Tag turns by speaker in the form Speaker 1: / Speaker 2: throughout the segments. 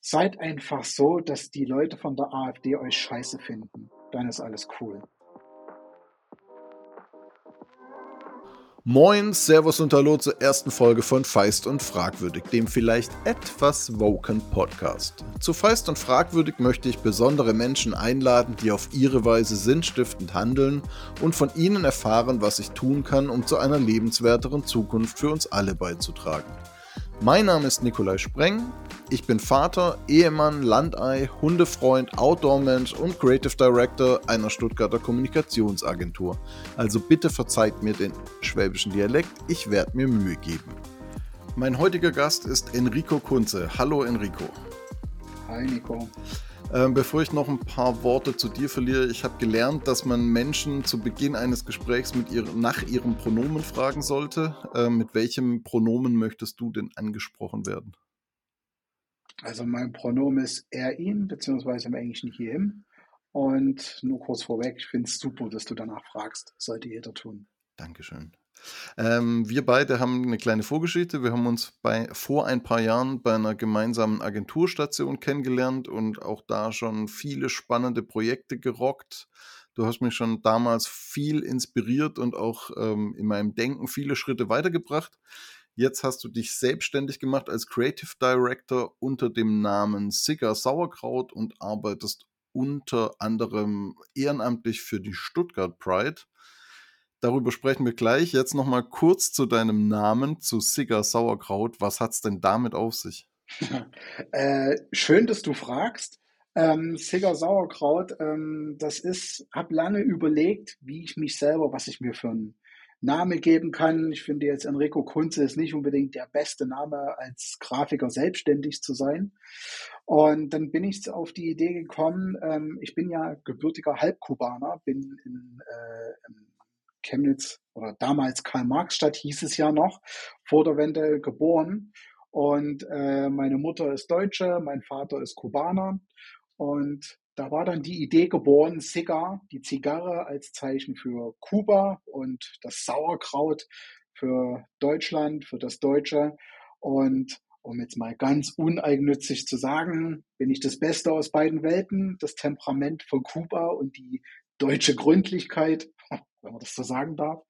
Speaker 1: seid einfach so, dass die Leute von der AfD euch scheiße finden. Dann ist alles cool.
Speaker 2: Moin, Servus und Hallo zur ersten Folge von Feist und Fragwürdig, dem vielleicht etwas woken Podcast. Zu Feist und Fragwürdig möchte ich besondere Menschen einladen, die auf ihre Weise sinnstiftend handeln und von ihnen erfahren, was ich tun kann, um zu einer lebenswerteren Zukunft für uns alle beizutragen. Mein Name ist Nikolai Spreng. Ich bin Vater, Ehemann, Landei, Hundefreund, Outdoor-Mensch und Creative Director einer Stuttgarter Kommunikationsagentur. Also bitte verzeiht mir den schwäbischen Dialekt, ich werde mir Mühe geben. Mein heutiger Gast ist Enrico Kunze. Hallo Enrico.
Speaker 1: Hi Nico.
Speaker 2: Ähm, bevor ich noch ein paar Worte zu dir verliere, ich habe gelernt, dass man Menschen zu Beginn eines Gesprächs mit ihr, nach ihrem Pronomen fragen sollte. Ähm, mit welchem Pronomen möchtest du denn angesprochen werden?
Speaker 1: Also mein Pronomen ist er, ihn, beziehungsweise im Englischen he, him. Und nur kurz vorweg, ich finde es super, dass du danach fragst. Sollte jeder tun.
Speaker 2: Dankeschön. Ähm, wir beide haben eine kleine Vorgeschichte. Wir haben uns bei, vor ein paar Jahren bei einer gemeinsamen Agenturstation kennengelernt und auch da schon viele spannende Projekte gerockt. Du hast mich schon damals viel inspiriert und auch ähm, in meinem Denken viele Schritte weitergebracht. Jetzt hast du dich selbstständig gemacht als Creative Director unter dem Namen Sigger Sauerkraut und arbeitest unter anderem ehrenamtlich für die Stuttgart Pride. Darüber sprechen wir gleich. Jetzt noch mal kurz zu deinem Namen, zu Sigger Sauerkraut. Was hat es denn damit auf sich?
Speaker 1: äh, schön, dass du fragst. Ähm, Sigger Sauerkraut, ähm, das ist, habe lange überlegt, wie ich mich selber, was ich mir für einen Name geben kann. Ich finde jetzt Enrico Kunze ist nicht unbedingt der beste Name als Grafiker selbstständig zu sein. Und dann bin ich auf die Idee gekommen, ähm, ich bin ja gebürtiger Halbkubaner, bin in, äh, Chemnitz oder damals Karl-Marx-Stadt hieß es ja noch, vor der Wende geboren. Und äh, meine Mutter ist Deutsche, mein Vater ist Kubaner. Und da war dann die Idee geboren, Cigar, die Zigarre als Zeichen für Kuba und das Sauerkraut für Deutschland, für das Deutsche. Und um jetzt mal ganz uneigennützig zu sagen, bin ich das Beste aus beiden Welten, das Temperament von Kuba und die deutsche Gründlichkeit wenn man das so sagen darf.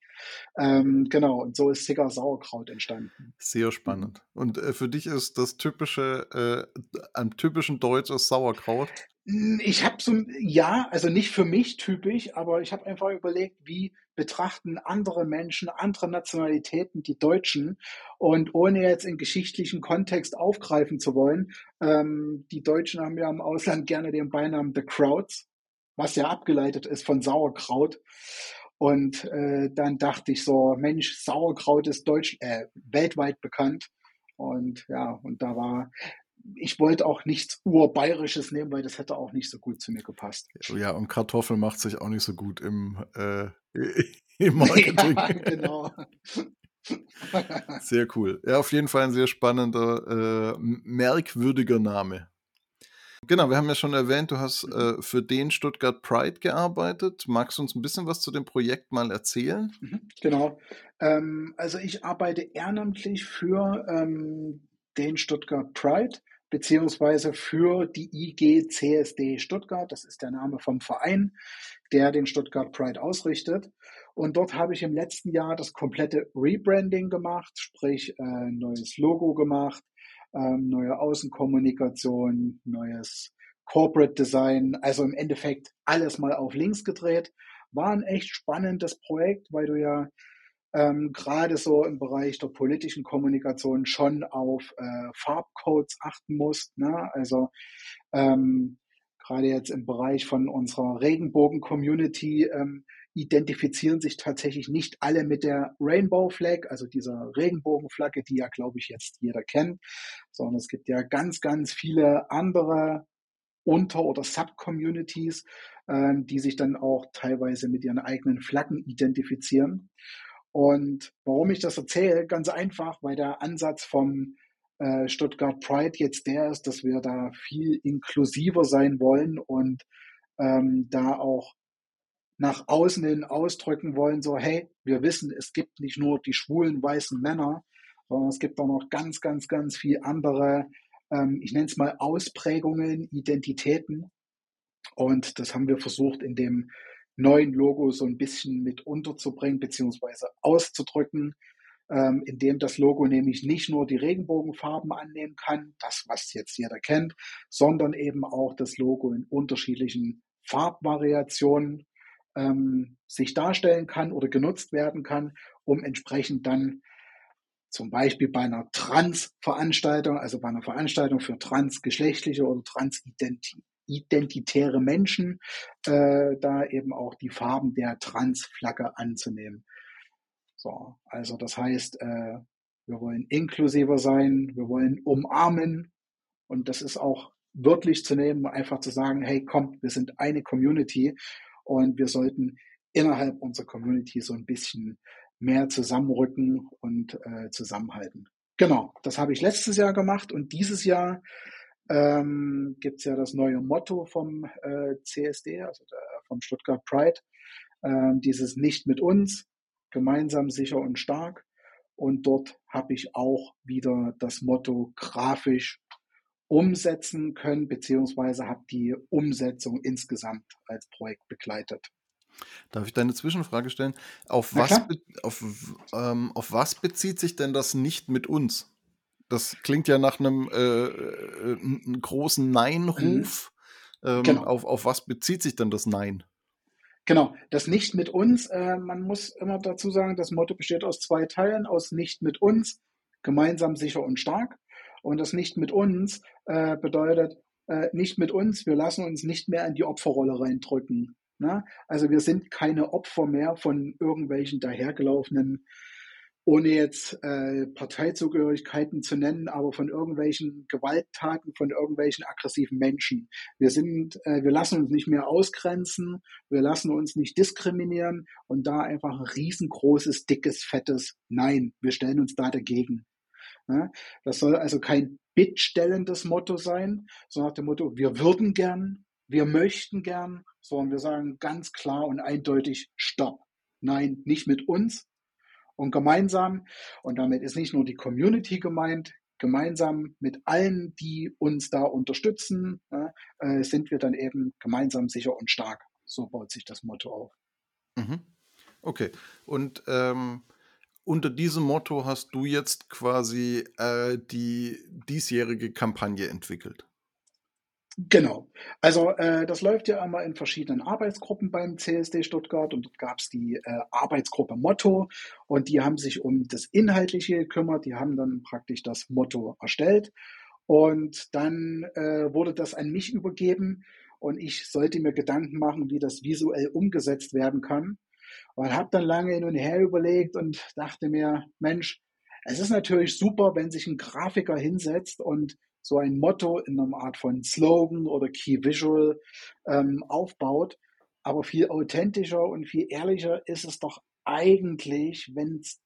Speaker 1: Ähm, genau, und so ist Sigger Sauerkraut entstanden.
Speaker 2: Sehr spannend. Und äh, für dich ist das typische, äh, ein typischen deutsches Sauerkraut?
Speaker 1: Hm, ich habe so, ja, also nicht für mich typisch, aber ich habe einfach überlegt, wie betrachten andere Menschen, andere Nationalitäten die Deutschen und ohne jetzt in geschichtlichen Kontext aufgreifen zu wollen, ähm, die Deutschen haben ja im Ausland gerne den Beinamen The Crowds, was ja abgeleitet ist von Sauerkraut. Und äh, dann dachte ich so, Mensch, Sauerkraut ist deutsch, äh, weltweit bekannt. Und ja, und da war, ich wollte auch nichts Urbayerisches nehmen, weil das hätte auch nicht so gut zu mir gepasst.
Speaker 2: Ja, und Kartoffel macht sich auch nicht so gut im, äh, im Marketing. Ja, genau. sehr cool. Ja, auf jeden Fall ein sehr spannender, äh, merkwürdiger Name. Genau, wir haben ja schon erwähnt, du hast mhm. äh, für den Stuttgart Pride gearbeitet. Magst du uns ein bisschen was zu dem Projekt mal erzählen?
Speaker 1: Mhm, genau. Ähm, also ich arbeite ehrenamtlich für ähm, den Stuttgart Pride beziehungsweise für die IG CSD Stuttgart. Das ist der Name vom Verein, der den Stuttgart Pride ausrichtet. Und dort habe ich im letzten Jahr das komplette Rebranding gemacht, sprich äh, neues Logo gemacht, ähm, neue Außenkommunikation, neues Corporate Design, also im Endeffekt alles mal auf links gedreht. War ein echt spannendes Projekt, weil du ja ähm, gerade so im Bereich der politischen Kommunikation schon auf äh, Farbcodes achten musst. Ne? Also ähm, gerade jetzt im Bereich von unserer Regenbogen-Community ähm, identifizieren sich tatsächlich nicht alle mit der Rainbow Flag, also dieser Regenbogenflagge, die ja, glaube ich, jetzt jeder kennt, sondern es gibt ja ganz, ganz viele andere Unter- oder Sub-Communities, äh, die sich dann auch teilweise mit ihren eigenen Flaggen identifizieren. Und warum ich das erzähle? Ganz einfach, weil der Ansatz vom äh, Stuttgart Pride jetzt der ist, dass wir da viel inklusiver sein wollen und ähm, da auch nach außen hin ausdrücken wollen, so hey, wir wissen, es gibt nicht nur die schwulen weißen Männer, sondern es gibt auch noch ganz, ganz, ganz viel andere ähm, ich nenne es mal Ausprägungen, Identitäten. Und das haben wir versucht in dem neuen Logo so ein bisschen mit unterzubringen beziehungsweise auszudrücken, ähm, indem das Logo nämlich nicht nur die Regenbogenfarben annehmen kann, das was jetzt jeder kennt, sondern eben auch das Logo in unterschiedlichen Farbvariationen ähm, sich darstellen kann oder genutzt werden kann, um entsprechend dann zum Beispiel bei einer Trans-Veranstaltung, also bei einer Veranstaltung für transgeschlechtliche oder transidentitäre Menschen, äh, da eben auch die Farben der Trans-Flagge anzunehmen. So, also das heißt, äh, wir wollen inklusiver sein, wir wollen umarmen und das ist auch wörtlich zu nehmen, einfach zu sagen, hey, kommt, wir sind eine Community und wir sollten innerhalb unserer Community so ein bisschen mehr zusammenrücken und äh, zusammenhalten. Genau, das habe ich letztes Jahr gemacht und dieses Jahr ähm, gibt es ja das neue Motto vom äh, CSD, also der, vom Stuttgart Pride, äh, dieses Nicht mit uns, gemeinsam sicher und stark. Und dort habe ich auch wieder das Motto grafisch umsetzen können, beziehungsweise habe die Umsetzung insgesamt als Projekt begleitet.
Speaker 2: Darf ich deine Zwischenfrage stellen? Auf was, auf, ähm, auf was bezieht sich denn das nicht mit uns? Das klingt ja nach einem äh, äh, großen Nein-Ruf. Mhm. Ähm, genau. auf, auf was bezieht sich denn das Nein?
Speaker 1: Genau, das Nicht mit uns. Äh, man muss immer dazu sagen, das Motto besteht aus zwei Teilen, aus Nicht mit uns, gemeinsam sicher und stark. Und das Nicht mit uns äh, bedeutet, äh, nicht mit uns, wir lassen uns nicht mehr in die Opferrolle reindrücken. Ne? Also wir sind keine Opfer mehr von irgendwelchen dahergelaufenen, ohne jetzt äh, Parteizugehörigkeiten zu nennen, aber von irgendwelchen Gewalttaten, von irgendwelchen aggressiven Menschen. Wir sind, äh, wir lassen uns nicht mehr ausgrenzen, wir lassen uns nicht diskriminieren und da einfach ein riesengroßes, dickes, fettes Nein. Wir stellen uns da dagegen. Ne? Das soll also kein bittstellendes Motto sein, sondern nach dem Motto, wir würden gern, wir möchten gern, sondern wir sagen ganz klar und eindeutig Stopp. Nein, nicht mit uns und gemeinsam. Und damit ist nicht nur die Community gemeint, gemeinsam mit allen, die uns da unterstützen, äh, sind wir dann eben gemeinsam sicher und stark. So baut sich das Motto auf.
Speaker 2: Mhm. Okay. Und ähm, unter diesem Motto hast du jetzt quasi äh, die diesjährige Kampagne entwickelt.
Speaker 1: Genau. Also äh, das läuft ja einmal in verschiedenen Arbeitsgruppen beim CSD Stuttgart und dort gab es die äh, Arbeitsgruppe Motto und die haben sich um das Inhaltliche gekümmert, die haben dann praktisch das Motto erstellt und dann äh, wurde das an mich übergeben und ich sollte mir Gedanken machen, wie das visuell umgesetzt werden kann und habe dann lange hin und her überlegt und dachte mir, Mensch, es ist natürlich super, wenn sich ein Grafiker hinsetzt und so ein Motto in einer Art von Slogan oder Key Visual ähm, aufbaut. Aber viel authentischer und viel ehrlicher ist es doch eigentlich, wenn's,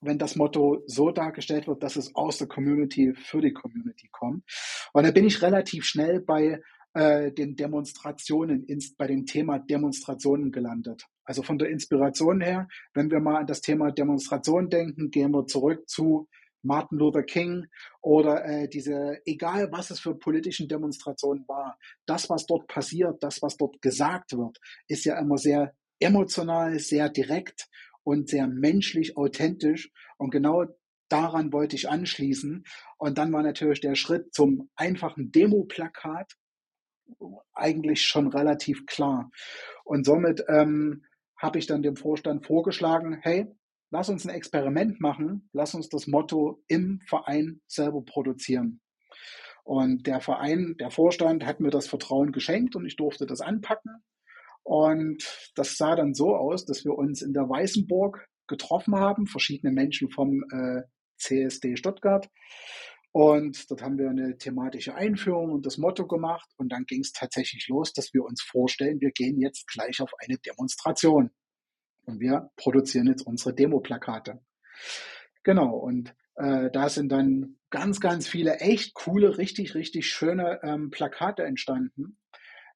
Speaker 1: wenn das Motto so dargestellt wird, dass es aus der Community für die Community kommt. Und da bin ich relativ schnell bei äh, den Demonstrationen, ins, bei dem Thema Demonstrationen gelandet. Also von der Inspiration her, wenn wir mal an das Thema Demonstration denken, gehen wir zurück zu Martin Luther King oder äh, diese, egal was es für politischen Demonstrationen war, das, was dort passiert, das, was dort gesagt wird, ist ja immer sehr emotional, sehr direkt und sehr menschlich authentisch. Und genau daran wollte ich anschließen. Und dann war natürlich der Schritt zum einfachen Demo-Plakat eigentlich schon relativ klar. Und somit ähm, habe ich dann dem Vorstand vorgeschlagen, hey, lass uns ein Experiment machen, lass uns das Motto im Verein selber produzieren. Und der Verein, der Vorstand hat mir das Vertrauen geschenkt und ich durfte das anpacken. Und das sah dann so aus, dass wir uns in der Weißenburg getroffen haben, verschiedene Menschen vom äh, CSD Stuttgart. Und dort haben wir eine thematische Einführung und das Motto gemacht. Und dann ging es tatsächlich los, dass wir uns vorstellen, wir gehen jetzt gleich auf eine Demonstration. Und wir produzieren jetzt unsere Demo-Plakate. Genau, und äh, da sind dann ganz, ganz viele echt coole, richtig, richtig schöne ähm, Plakate entstanden.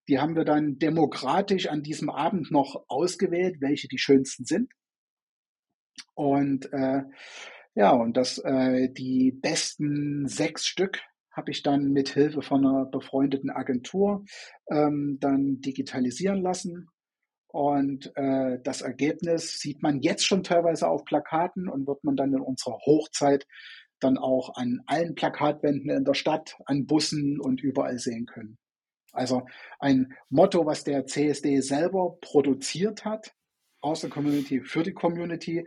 Speaker 1: Die haben wir dann demokratisch an diesem Abend noch ausgewählt, welche die schönsten sind. Und äh, ja, und das, äh, die besten sechs Stück habe ich dann mit Hilfe von einer befreundeten Agentur ähm, dann digitalisieren lassen. Und äh, das Ergebnis sieht man jetzt schon teilweise auf Plakaten und wird man dann in unserer Hochzeit dann auch an allen Plakatwänden in der Stadt, an Bussen und überall sehen können. Also ein Motto, was der CSD selber produziert hat, aus der Community, für die Community.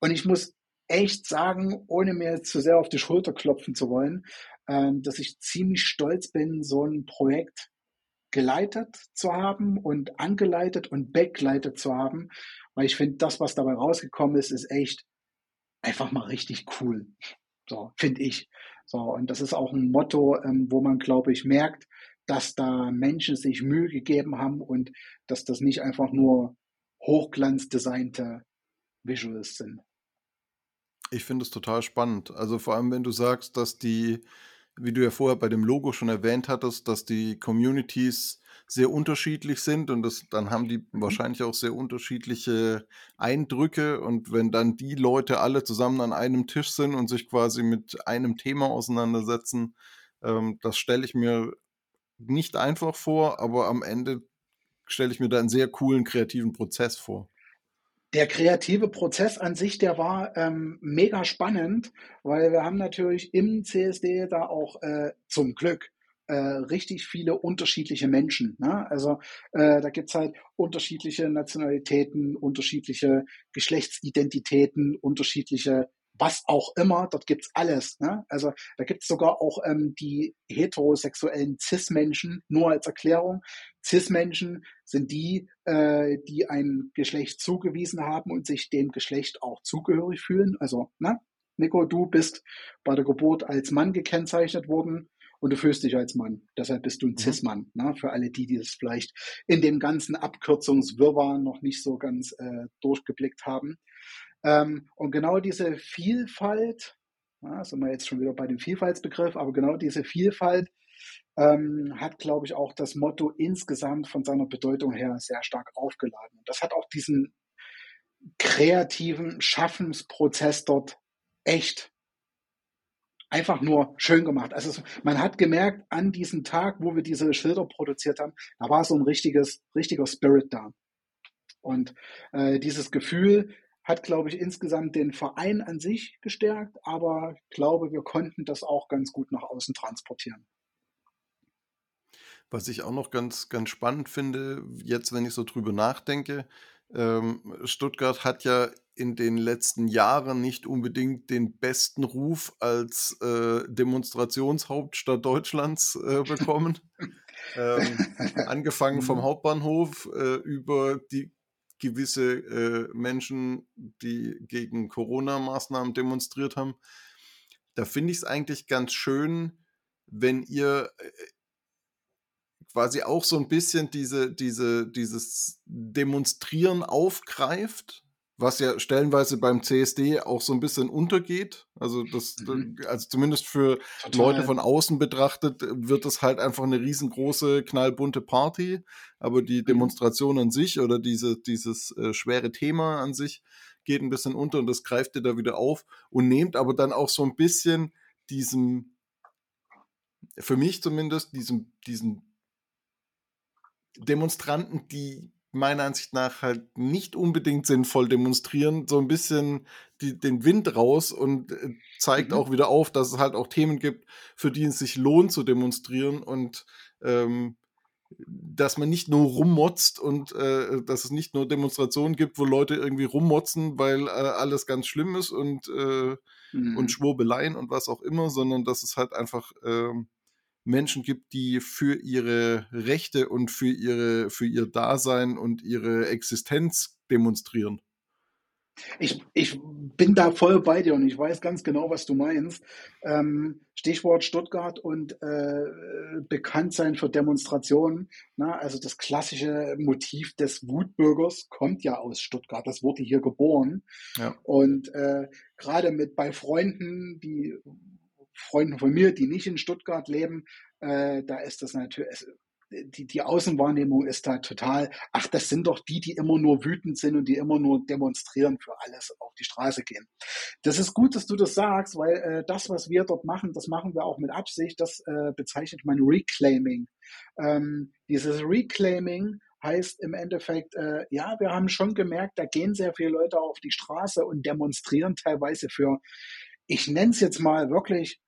Speaker 1: Und ich muss echt sagen, ohne mir zu sehr auf die Schulter klopfen zu wollen, äh, dass ich ziemlich stolz bin, so ein Projekt geleitet zu haben und angeleitet und begleitet zu haben, weil ich finde, das, was dabei rausgekommen ist, ist echt einfach mal richtig cool. So, finde ich. So, und das ist auch ein Motto, ähm, wo man, glaube ich, merkt, dass da Menschen sich Mühe gegeben haben und dass das nicht einfach nur hochglanzdesignte Visuals sind.
Speaker 2: Ich finde es total spannend. Also vor allem, wenn du sagst, dass die, wie du ja vorher bei dem Logo schon erwähnt hattest, dass die Communities sehr unterschiedlich sind und das, dann haben die mhm. wahrscheinlich auch sehr unterschiedliche Eindrücke und wenn dann die Leute alle zusammen an einem Tisch sind und sich quasi mit einem Thema auseinandersetzen, ähm, das stelle ich mir nicht einfach vor, aber am Ende stelle ich mir da einen sehr coolen kreativen Prozess vor.
Speaker 1: Der kreative Prozess an sich, der war ähm, mega spannend, weil wir haben natürlich im CSD da auch äh, zum Glück äh, richtig viele unterschiedliche Menschen. Ne? Also äh, da gibt's halt unterschiedliche Nationalitäten, unterschiedliche Geschlechtsidentitäten, unterschiedliche was auch immer, dort gibt's alles. Ne? Also da gibt's sogar auch ähm, die heterosexuellen Cis-Menschen, nur als Erklärung. Cis-Menschen sind die, äh, die ein Geschlecht zugewiesen haben und sich dem Geschlecht auch zugehörig fühlen. Also, ne? Nico, du bist bei der Geburt als Mann gekennzeichnet worden und du fühlst dich als Mann. Deshalb bist du ein mhm. Cis-Mann. Ne? Für alle die, die das vielleicht in dem ganzen Abkürzungswirrwarr noch nicht so ganz äh, durchgeblickt haben. Ähm, und genau diese Vielfalt, ja, sind wir jetzt schon wieder bei dem Vielfaltsbegriff, aber genau diese Vielfalt ähm, hat, glaube ich, auch das Motto insgesamt von seiner Bedeutung her sehr stark aufgeladen. Und das hat auch diesen kreativen Schaffensprozess dort echt einfach nur schön gemacht. Also man hat gemerkt, an diesem Tag, wo wir diese Schilder produziert haben, da war so ein richtiges, richtiger Spirit da. Und äh, dieses Gefühl, hat, glaube ich, insgesamt den Verein an sich gestärkt, aber ich glaube, wir konnten das auch ganz gut nach außen transportieren.
Speaker 2: Was ich auch noch ganz, ganz spannend finde, jetzt, wenn ich so drüber nachdenke, ähm, Stuttgart hat ja in den letzten Jahren nicht unbedingt den besten Ruf als äh, Demonstrationshauptstadt Deutschlands äh, bekommen. ähm, angefangen vom mhm. Hauptbahnhof äh, über die gewisse äh, Menschen, die gegen Corona-Maßnahmen demonstriert haben. Da finde ich es eigentlich ganz schön, wenn ihr äh, quasi auch so ein bisschen diese, diese, dieses Demonstrieren aufgreift was ja stellenweise beim CSD auch so ein bisschen untergeht. Also das, mhm. also zumindest für Total. Leute von außen betrachtet, wird es halt einfach eine riesengroße, knallbunte Party. Aber die mhm. Demonstration an sich oder diese, dieses äh, schwere Thema an sich geht ein bisschen unter und das greift ihr da wieder auf und nehmt aber dann auch so ein bisschen diesem, für mich zumindest, diesem, diesen Demonstranten, die meiner Ansicht nach halt nicht unbedingt sinnvoll demonstrieren, so ein bisschen die, den Wind raus und äh, zeigt mhm. auch wieder auf, dass es halt auch Themen gibt, für die es sich lohnt zu demonstrieren und ähm, dass man nicht nur rummotzt und äh, dass es nicht nur Demonstrationen gibt, wo Leute irgendwie rummotzen, weil äh, alles ganz schlimm ist und, äh, mhm. und Schwurbeleien und was auch immer, sondern dass es halt einfach ähm, Menschen gibt, die für ihre Rechte und für, ihre, für ihr Dasein und ihre Existenz demonstrieren.
Speaker 1: Ich, ich bin da voll bei dir und ich weiß ganz genau, was du meinst. Ähm, Stichwort Stuttgart und äh, Bekanntsein für Demonstrationen. Na, also das klassische Motiv des Wutbürgers kommt ja aus Stuttgart. Das wurde hier geboren. Ja. Und äh, gerade mit bei Freunden, die Freunden von mir, die nicht in Stuttgart leben, äh, da ist das natürlich, die, die Außenwahrnehmung ist da total, ach, das sind doch die, die immer nur wütend sind und die immer nur demonstrieren für alles, auf die Straße gehen. Das ist gut, dass du das sagst, weil äh, das, was wir dort machen, das machen wir auch mit Absicht, das äh, bezeichnet man Reclaiming. Ähm, dieses Reclaiming heißt im Endeffekt, äh, ja, wir haben schon gemerkt, da gehen sehr viele Leute auf die Straße und demonstrieren teilweise für, ich nenne es jetzt mal wirklich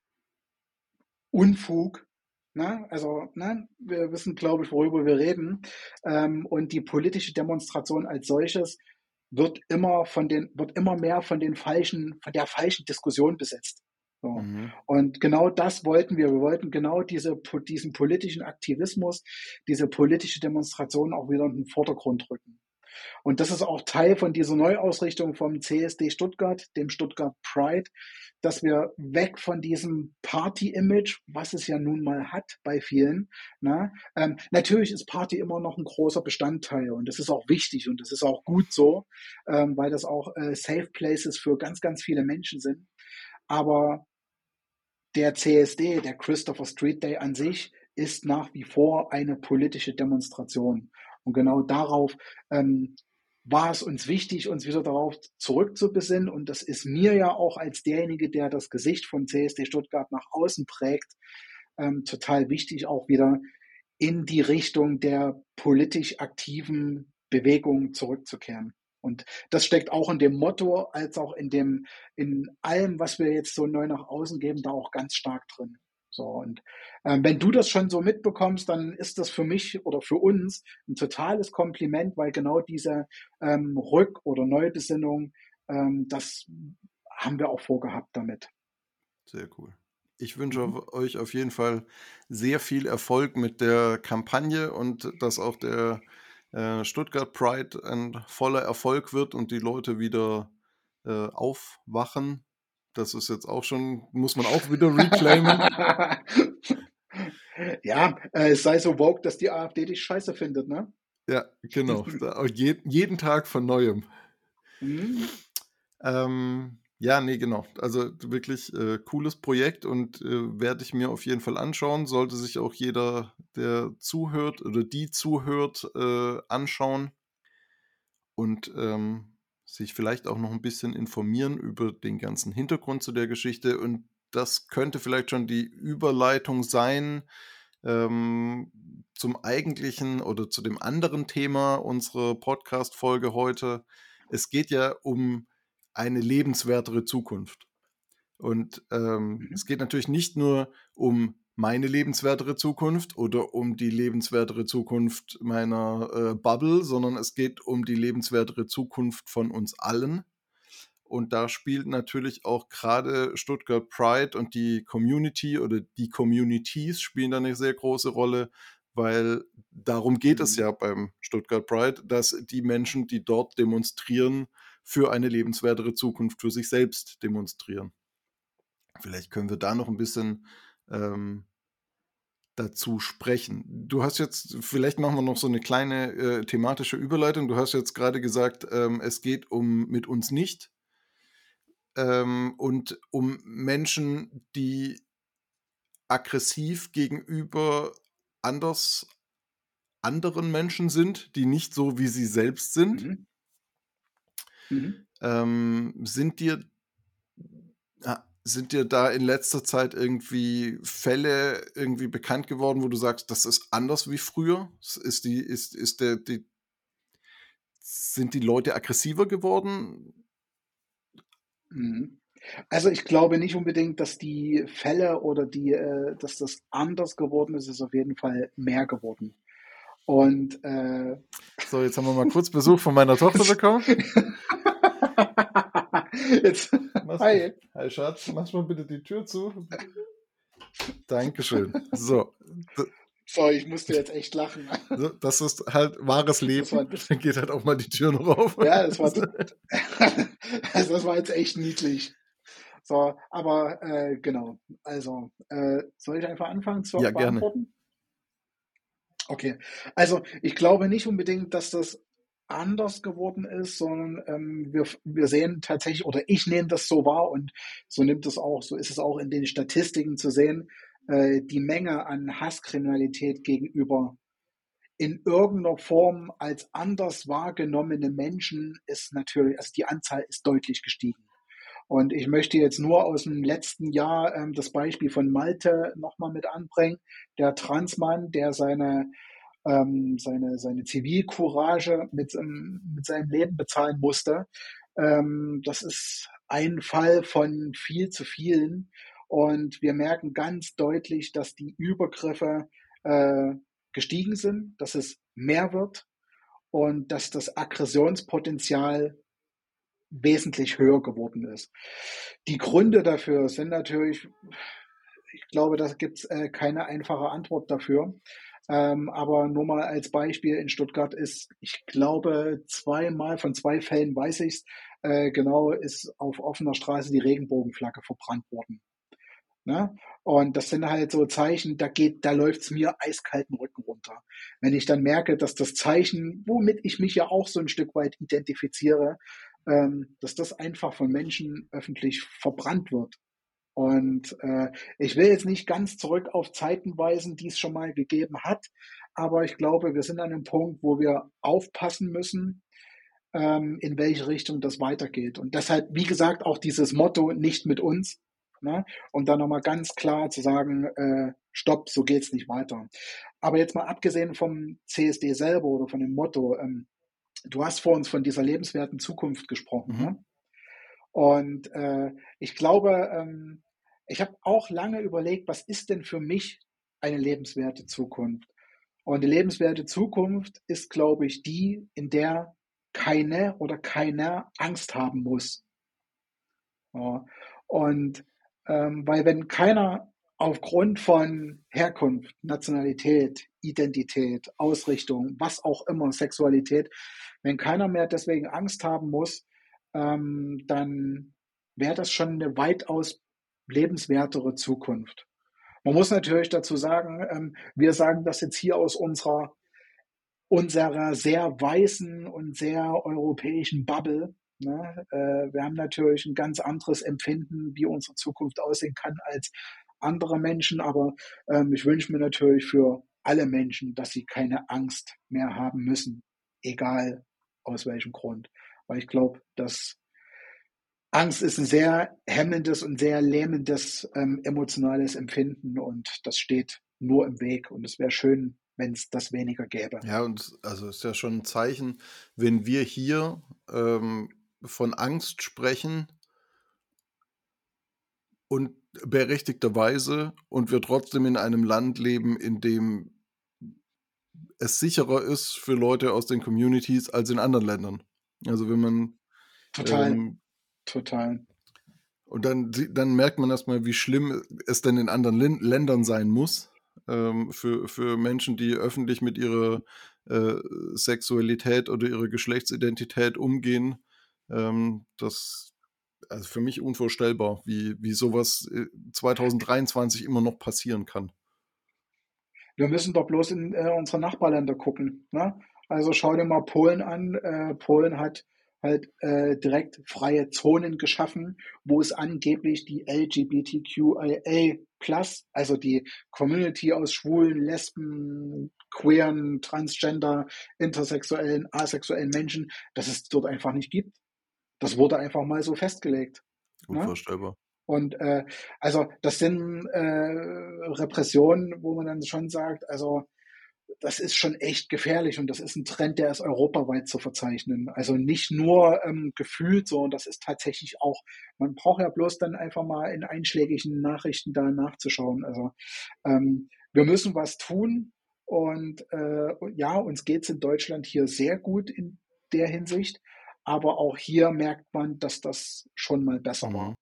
Speaker 1: Unfug, Ne? Also, ne? wir wissen, glaube ich, worüber wir reden. Ähm, und die politische Demonstration als solches wird immer von den, wird immer mehr von den falschen, von der falschen Diskussion besetzt. So. Mhm. Und genau das wollten wir. Wir wollten genau diese, diesen politischen Aktivismus, diese politische Demonstration auch wieder in den Vordergrund rücken. Und das ist auch Teil von dieser Neuausrichtung vom CSD Stuttgart, dem Stuttgart Pride, dass wir weg von diesem Party-Image, was es ja nun mal hat bei vielen. Ne? Ähm, natürlich ist Party immer noch ein großer Bestandteil und das ist auch wichtig und das ist auch gut so, ähm, weil das auch äh, Safe Places für ganz, ganz viele Menschen sind. Aber der CSD, der Christopher Street Day an sich, ist nach wie vor eine politische Demonstration. Und genau darauf ähm, war es uns wichtig, uns wieder darauf zurückzubesinnen. Und das ist mir ja auch als derjenige, der das Gesicht von CSD Stuttgart nach außen prägt, ähm, total wichtig, auch wieder in die Richtung der politisch aktiven Bewegung zurückzukehren. Und das steckt auch in dem Motto, als auch in dem, in allem, was wir jetzt so neu nach außen geben, da auch ganz stark drin. So, und ähm, wenn du das schon so mitbekommst, dann ist das für mich oder für uns ein totales Kompliment, weil genau diese ähm, Rück- oder Neubesinnung, ähm, das haben wir auch vorgehabt damit.
Speaker 2: Sehr cool. Ich wünsche mhm. euch auf jeden Fall sehr viel Erfolg mit der Kampagne und dass auch der äh, Stuttgart Pride ein voller Erfolg wird und die Leute wieder äh, aufwachen das ist jetzt auch schon, muss man auch wieder reclaimen.
Speaker 1: ja, äh, es sei so woke, dass die AfD dich scheiße findet, ne?
Speaker 2: Ja, genau. Je, jeden Tag von neuem. Mhm. Ähm, ja, nee, genau. Also wirklich äh, cooles Projekt und äh, werde ich mir auf jeden Fall anschauen. Sollte sich auch jeder, der zuhört oder die zuhört, äh, anschauen. Und ähm, sich vielleicht auch noch ein bisschen informieren über den ganzen Hintergrund zu der Geschichte. Und das könnte vielleicht schon die Überleitung sein ähm, zum eigentlichen oder zu dem anderen Thema unserer Podcast-Folge heute. Es geht ja um eine lebenswertere Zukunft. Und ähm, mhm. es geht natürlich nicht nur um meine lebenswertere Zukunft oder um die lebenswertere Zukunft meiner äh, Bubble, sondern es geht um die lebenswertere Zukunft von uns allen. Und da spielt natürlich auch gerade Stuttgart Pride und die Community oder die Communities spielen da eine sehr große Rolle, weil darum geht es mhm. ja beim Stuttgart Pride, dass die Menschen, die dort demonstrieren, für eine lebenswertere Zukunft für sich selbst demonstrieren. Vielleicht können wir da noch ein bisschen ähm, dazu sprechen. Du hast jetzt, vielleicht machen wir noch so eine kleine äh, thematische Überleitung. Du hast jetzt gerade gesagt, ähm, es geht um mit uns nicht ähm, und um Menschen, die aggressiv gegenüber anders anderen Menschen sind, die nicht so wie sie selbst sind. Mhm. Mhm. Ähm, sind dir sind dir da in letzter Zeit irgendwie Fälle irgendwie bekannt geworden, wo du sagst, das ist anders wie früher? Ist die, ist, ist der, die, sind die Leute aggressiver geworden?
Speaker 1: Mhm. Also ich glaube nicht unbedingt, dass die Fälle oder die, äh, dass das anders geworden ist, ist auf jeden Fall mehr geworden. Und äh,
Speaker 2: so, jetzt haben wir mal kurz Besuch von meiner Tochter bekommen. Jetzt, hi. Hi Schatz, mach mal bitte die Tür zu. Dankeschön. So.
Speaker 1: So, ich musste jetzt echt lachen.
Speaker 2: Das ist halt wahres Leben. Dann geht halt auch mal die Tür noch auf.
Speaker 1: Ja, das war, also das war jetzt echt niedlich. So, aber äh, genau. Also, äh, soll ich einfach anfangen zu ja, beantworten? Gerne. Okay. Also, ich glaube nicht unbedingt, dass das anders geworden ist, sondern ähm, wir, wir sehen tatsächlich, oder ich nehme das so wahr und so nimmt es auch, so ist es auch in den Statistiken zu sehen, äh, die Menge an Hasskriminalität gegenüber in irgendeiner Form als anders wahrgenommene Menschen ist natürlich, also die Anzahl ist deutlich gestiegen. Und ich möchte jetzt nur aus dem letzten Jahr ähm, das Beispiel von Malte nochmal mit anbringen. Der Transmann, der seine, ähm, seine, seine Zivilcourage mit, ähm, mit seinem Leben bezahlen musste. Ähm, das ist ein Fall von viel zu vielen. Und wir merken ganz deutlich, dass die Übergriffe äh, gestiegen sind, dass es mehr wird und dass das Aggressionspotenzial wesentlich höher geworden ist. Die Gründe dafür sind natürlich, ich glaube, da gibt es äh, keine einfache Antwort dafür. Ähm, aber nur mal als Beispiel in Stuttgart ist, ich glaube, zweimal von zwei Fällen weiß ich es, äh, genau ist auf offener Straße die Regenbogenflagge verbrannt worden. Ne? Und das sind halt so Zeichen, da geht, da läuft's mir eiskalten Rücken runter. Wenn ich dann merke, dass das Zeichen, womit ich mich ja auch so ein Stück weit identifiziere, ähm, dass das einfach von Menschen öffentlich verbrannt wird. Und äh, ich will jetzt nicht ganz zurück auf Zeiten weisen, die es schon mal gegeben hat, aber ich glaube, wir sind an einem Punkt, wo wir aufpassen müssen, ähm, in welche Richtung das weitergeht. Und deshalb, wie gesagt, auch dieses Motto nicht mit uns, ne? und dann nochmal ganz klar zu sagen, äh, stopp, so geht's nicht weiter. Aber jetzt mal abgesehen vom CSD selber oder von dem Motto, ähm, du hast vor uns von dieser lebenswerten Zukunft gesprochen. Mhm. Ne? Und äh, ich glaube, ähm, ich habe auch lange überlegt, was ist denn für mich eine lebenswerte Zukunft? Und die lebenswerte Zukunft ist, glaube ich, die, in der keine oder keiner Angst haben muss. Ja. Und ähm, weil wenn keiner aufgrund von Herkunft, Nationalität, Identität, Ausrichtung, was auch immer, Sexualität, wenn keiner mehr deswegen Angst haben muss, ähm, dann wäre das schon eine weitaus lebenswertere Zukunft. Man muss natürlich dazu sagen, ähm, wir sagen das jetzt hier aus unserer, unserer sehr weißen und sehr europäischen Bubble. Ne? Äh, wir haben natürlich ein ganz anderes Empfinden, wie unsere Zukunft aussehen kann als andere Menschen, aber ähm, ich wünsche mir natürlich für alle Menschen, dass sie keine Angst mehr haben müssen, egal aus welchem Grund. Weil ich glaube, dass Angst ist ein sehr hemmendes und sehr lähmendes ähm, emotionales Empfinden und das steht nur im Weg. Und es wäre schön, wenn es das weniger gäbe.
Speaker 2: Ja, und also ist ja schon ein Zeichen, wenn wir hier ähm, von Angst sprechen und berechtigterweise und wir trotzdem in einem Land leben, in dem es sicherer ist für Leute aus den Communities als in anderen Ländern. Also wenn man
Speaker 1: total, ähm, total.
Speaker 2: Und dann, dann merkt man erstmal, wie schlimm es denn in anderen Ländern sein muss ähm, für, für Menschen, die öffentlich mit ihrer äh, Sexualität oder ihrer Geschlechtsidentität umgehen. Ähm, das also für mich unvorstellbar, wie, wie sowas 2023 äh, immer noch passieren kann.
Speaker 1: Wir müssen doch bloß in äh, unsere Nachbarländer gucken. Ne? Also schau dir mal Polen an. Äh, Polen hat halt äh, direkt freie Zonen geschaffen, wo es angeblich die LGBTQIA Plus, also die Community aus Schwulen, Lesben, Queeren, Transgender, Intersexuellen, asexuellen Menschen, dass es dort einfach nicht gibt. Das wurde einfach mal so festgelegt.
Speaker 2: Ne? Unvorstellbar.
Speaker 1: Ne? Und äh, also das sind äh, Repressionen, wo man dann schon sagt, also das ist schon echt gefährlich und das ist ein Trend, der ist europaweit zu verzeichnen. Also nicht nur ähm, gefühlt so, und das ist tatsächlich auch, man braucht ja bloß dann einfach mal in einschlägigen Nachrichten da nachzuschauen. Also ähm, wir müssen was tun und äh, ja, uns geht's in Deutschland hier sehr gut in der Hinsicht, aber auch hier merkt man, dass das schon mal besser mhm. war.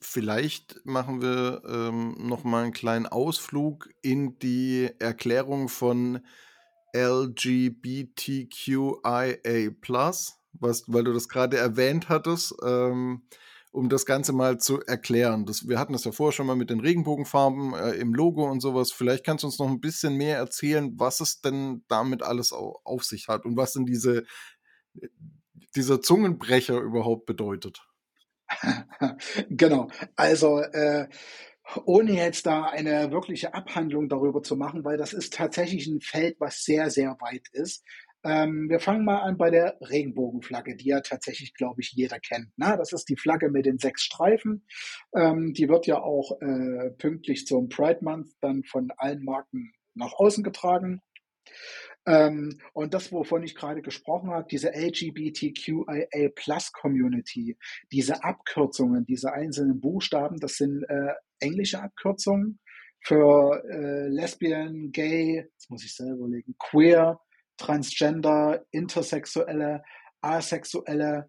Speaker 2: Vielleicht machen wir ähm, noch mal einen kleinen Ausflug in die Erklärung von LGBTQIA+, was, weil du das gerade erwähnt hattest, ähm, um das Ganze mal zu erklären. Das, wir hatten das ja vorher schon mal mit den Regenbogenfarben äh, im Logo und sowas. Vielleicht kannst du uns noch ein bisschen mehr erzählen, was es denn damit alles au auf sich hat und was denn diese, dieser Zungenbrecher überhaupt bedeutet.
Speaker 1: genau. Also äh, ohne jetzt da eine wirkliche Abhandlung darüber zu machen, weil das ist tatsächlich ein Feld, was sehr, sehr weit ist. Ähm, wir fangen mal an bei der Regenbogenflagge, die ja tatsächlich, glaube ich, jeder kennt. Na, das ist die Flagge mit den sechs Streifen. Ähm, die wird ja auch äh, pünktlich zum Pride Month dann von allen Marken nach außen getragen. Ähm, und das, wovon ich gerade gesprochen habe, diese LGBTQIA Plus Community, diese Abkürzungen, diese einzelnen Buchstaben, das sind äh, englische Abkürzungen für äh, Lesbian, Gay, das muss ich selber überlegen, Queer, Transgender, Intersexuelle, Asexuelle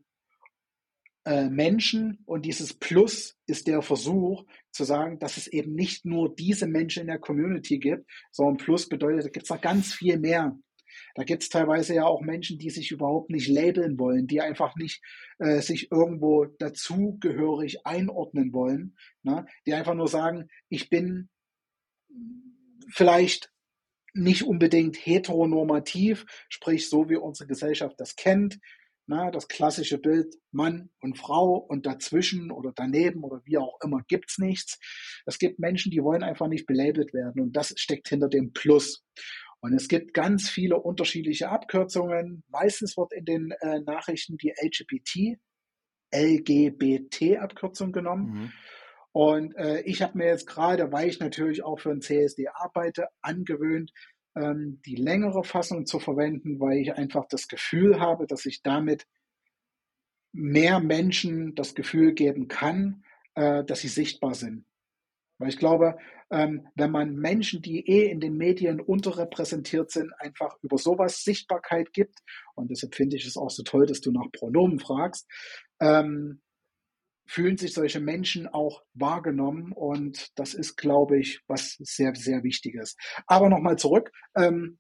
Speaker 1: äh, Menschen. Und dieses Plus ist der Versuch zu sagen, dass es eben nicht nur diese Menschen in der Community gibt, sondern Plus bedeutet, da gibt es noch ganz viel mehr. Da gibt es teilweise ja auch Menschen, die sich überhaupt nicht labeln wollen, die einfach nicht äh, sich irgendwo dazugehörig einordnen wollen, ne? die einfach nur sagen, ich bin vielleicht nicht unbedingt heteronormativ, sprich so wie unsere Gesellschaft das kennt. Na, das klassische Bild Mann und Frau und dazwischen oder daneben oder wie auch immer gibt's nichts. Es gibt Menschen, die wollen einfach nicht belabelt werden und das steckt hinter dem Plus. Und es gibt ganz viele unterschiedliche Abkürzungen. Meistens wird in den äh, Nachrichten die LGBT, LGBT-Abkürzung genommen. Mhm. Und äh, ich habe mir jetzt gerade, weil ich natürlich auch für ein CSD arbeite, angewöhnt, ähm, die längere Fassung zu verwenden, weil ich einfach das Gefühl habe, dass ich damit mehr Menschen das Gefühl geben kann, äh, dass sie sichtbar sind. Weil ich glaube, ähm, wenn man Menschen, die eh in den Medien unterrepräsentiert sind, einfach über sowas Sichtbarkeit gibt, und deshalb finde ich es auch so toll, dass du nach Pronomen fragst, ähm, fühlen sich solche Menschen auch wahrgenommen und das ist, glaube ich, was sehr, sehr Wichtiges. Aber nochmal zurück. Ähm,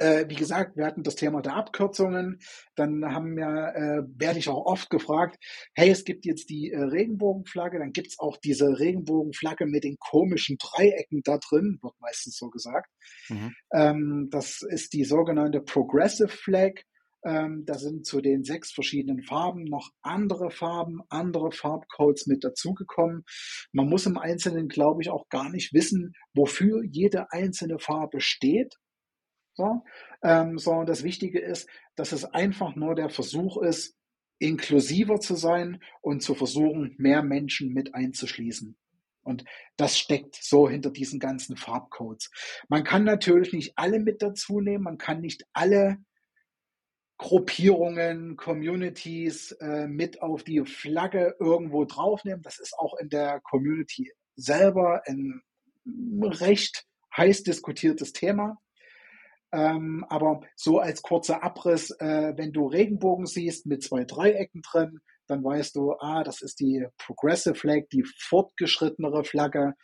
Speaker 1: äh, wie gesagt, wir hatten das Thema der Abkürzungen. Dann haben wir, äh, werde ich auch oft gefragt, hey, es gibt jetzt die äh, Regenbogenflagge, dann gibt es auch diese Regenbogenflagge mit den komischen Dreiecken da drin, wird meistens so gesagt. Mhm. Ähm, das ist die sogenannte Progressive Flag. Ähm, da sind zu den sechs verschiedenen Farben noch andere Farben, andere Farbcodes mit dazugekommen. Man muss im Einzelnen, glaube ich, auch gar nicht wissen, wofür jede einzelne Farbe steht. So, ähm, sondern das Wichtige ist, dass es einfach nur der Versuch ist, inklusiver zu sein und zu versuchen, mehr Menschen mit einzuschließen. Und das steckt so hinter diesen ganzen Farbcodes. Man kann natürlich nicht alle mit dazu nehmen, man kann nicht alle Gruppierungen, Communities äh, mit auf die Flagge irgendwo draufnehmen. Das ist auch in der Community selber ein recht heiß diskutiertes Thema. Ähm, aber so als kurzer Abriss, äh, wenn du Regenbogen siehst mit zwei Dreiecken drin, dann weißt du, ah, das ist die Progressive Flag, die fortgeschrittenere Flagge.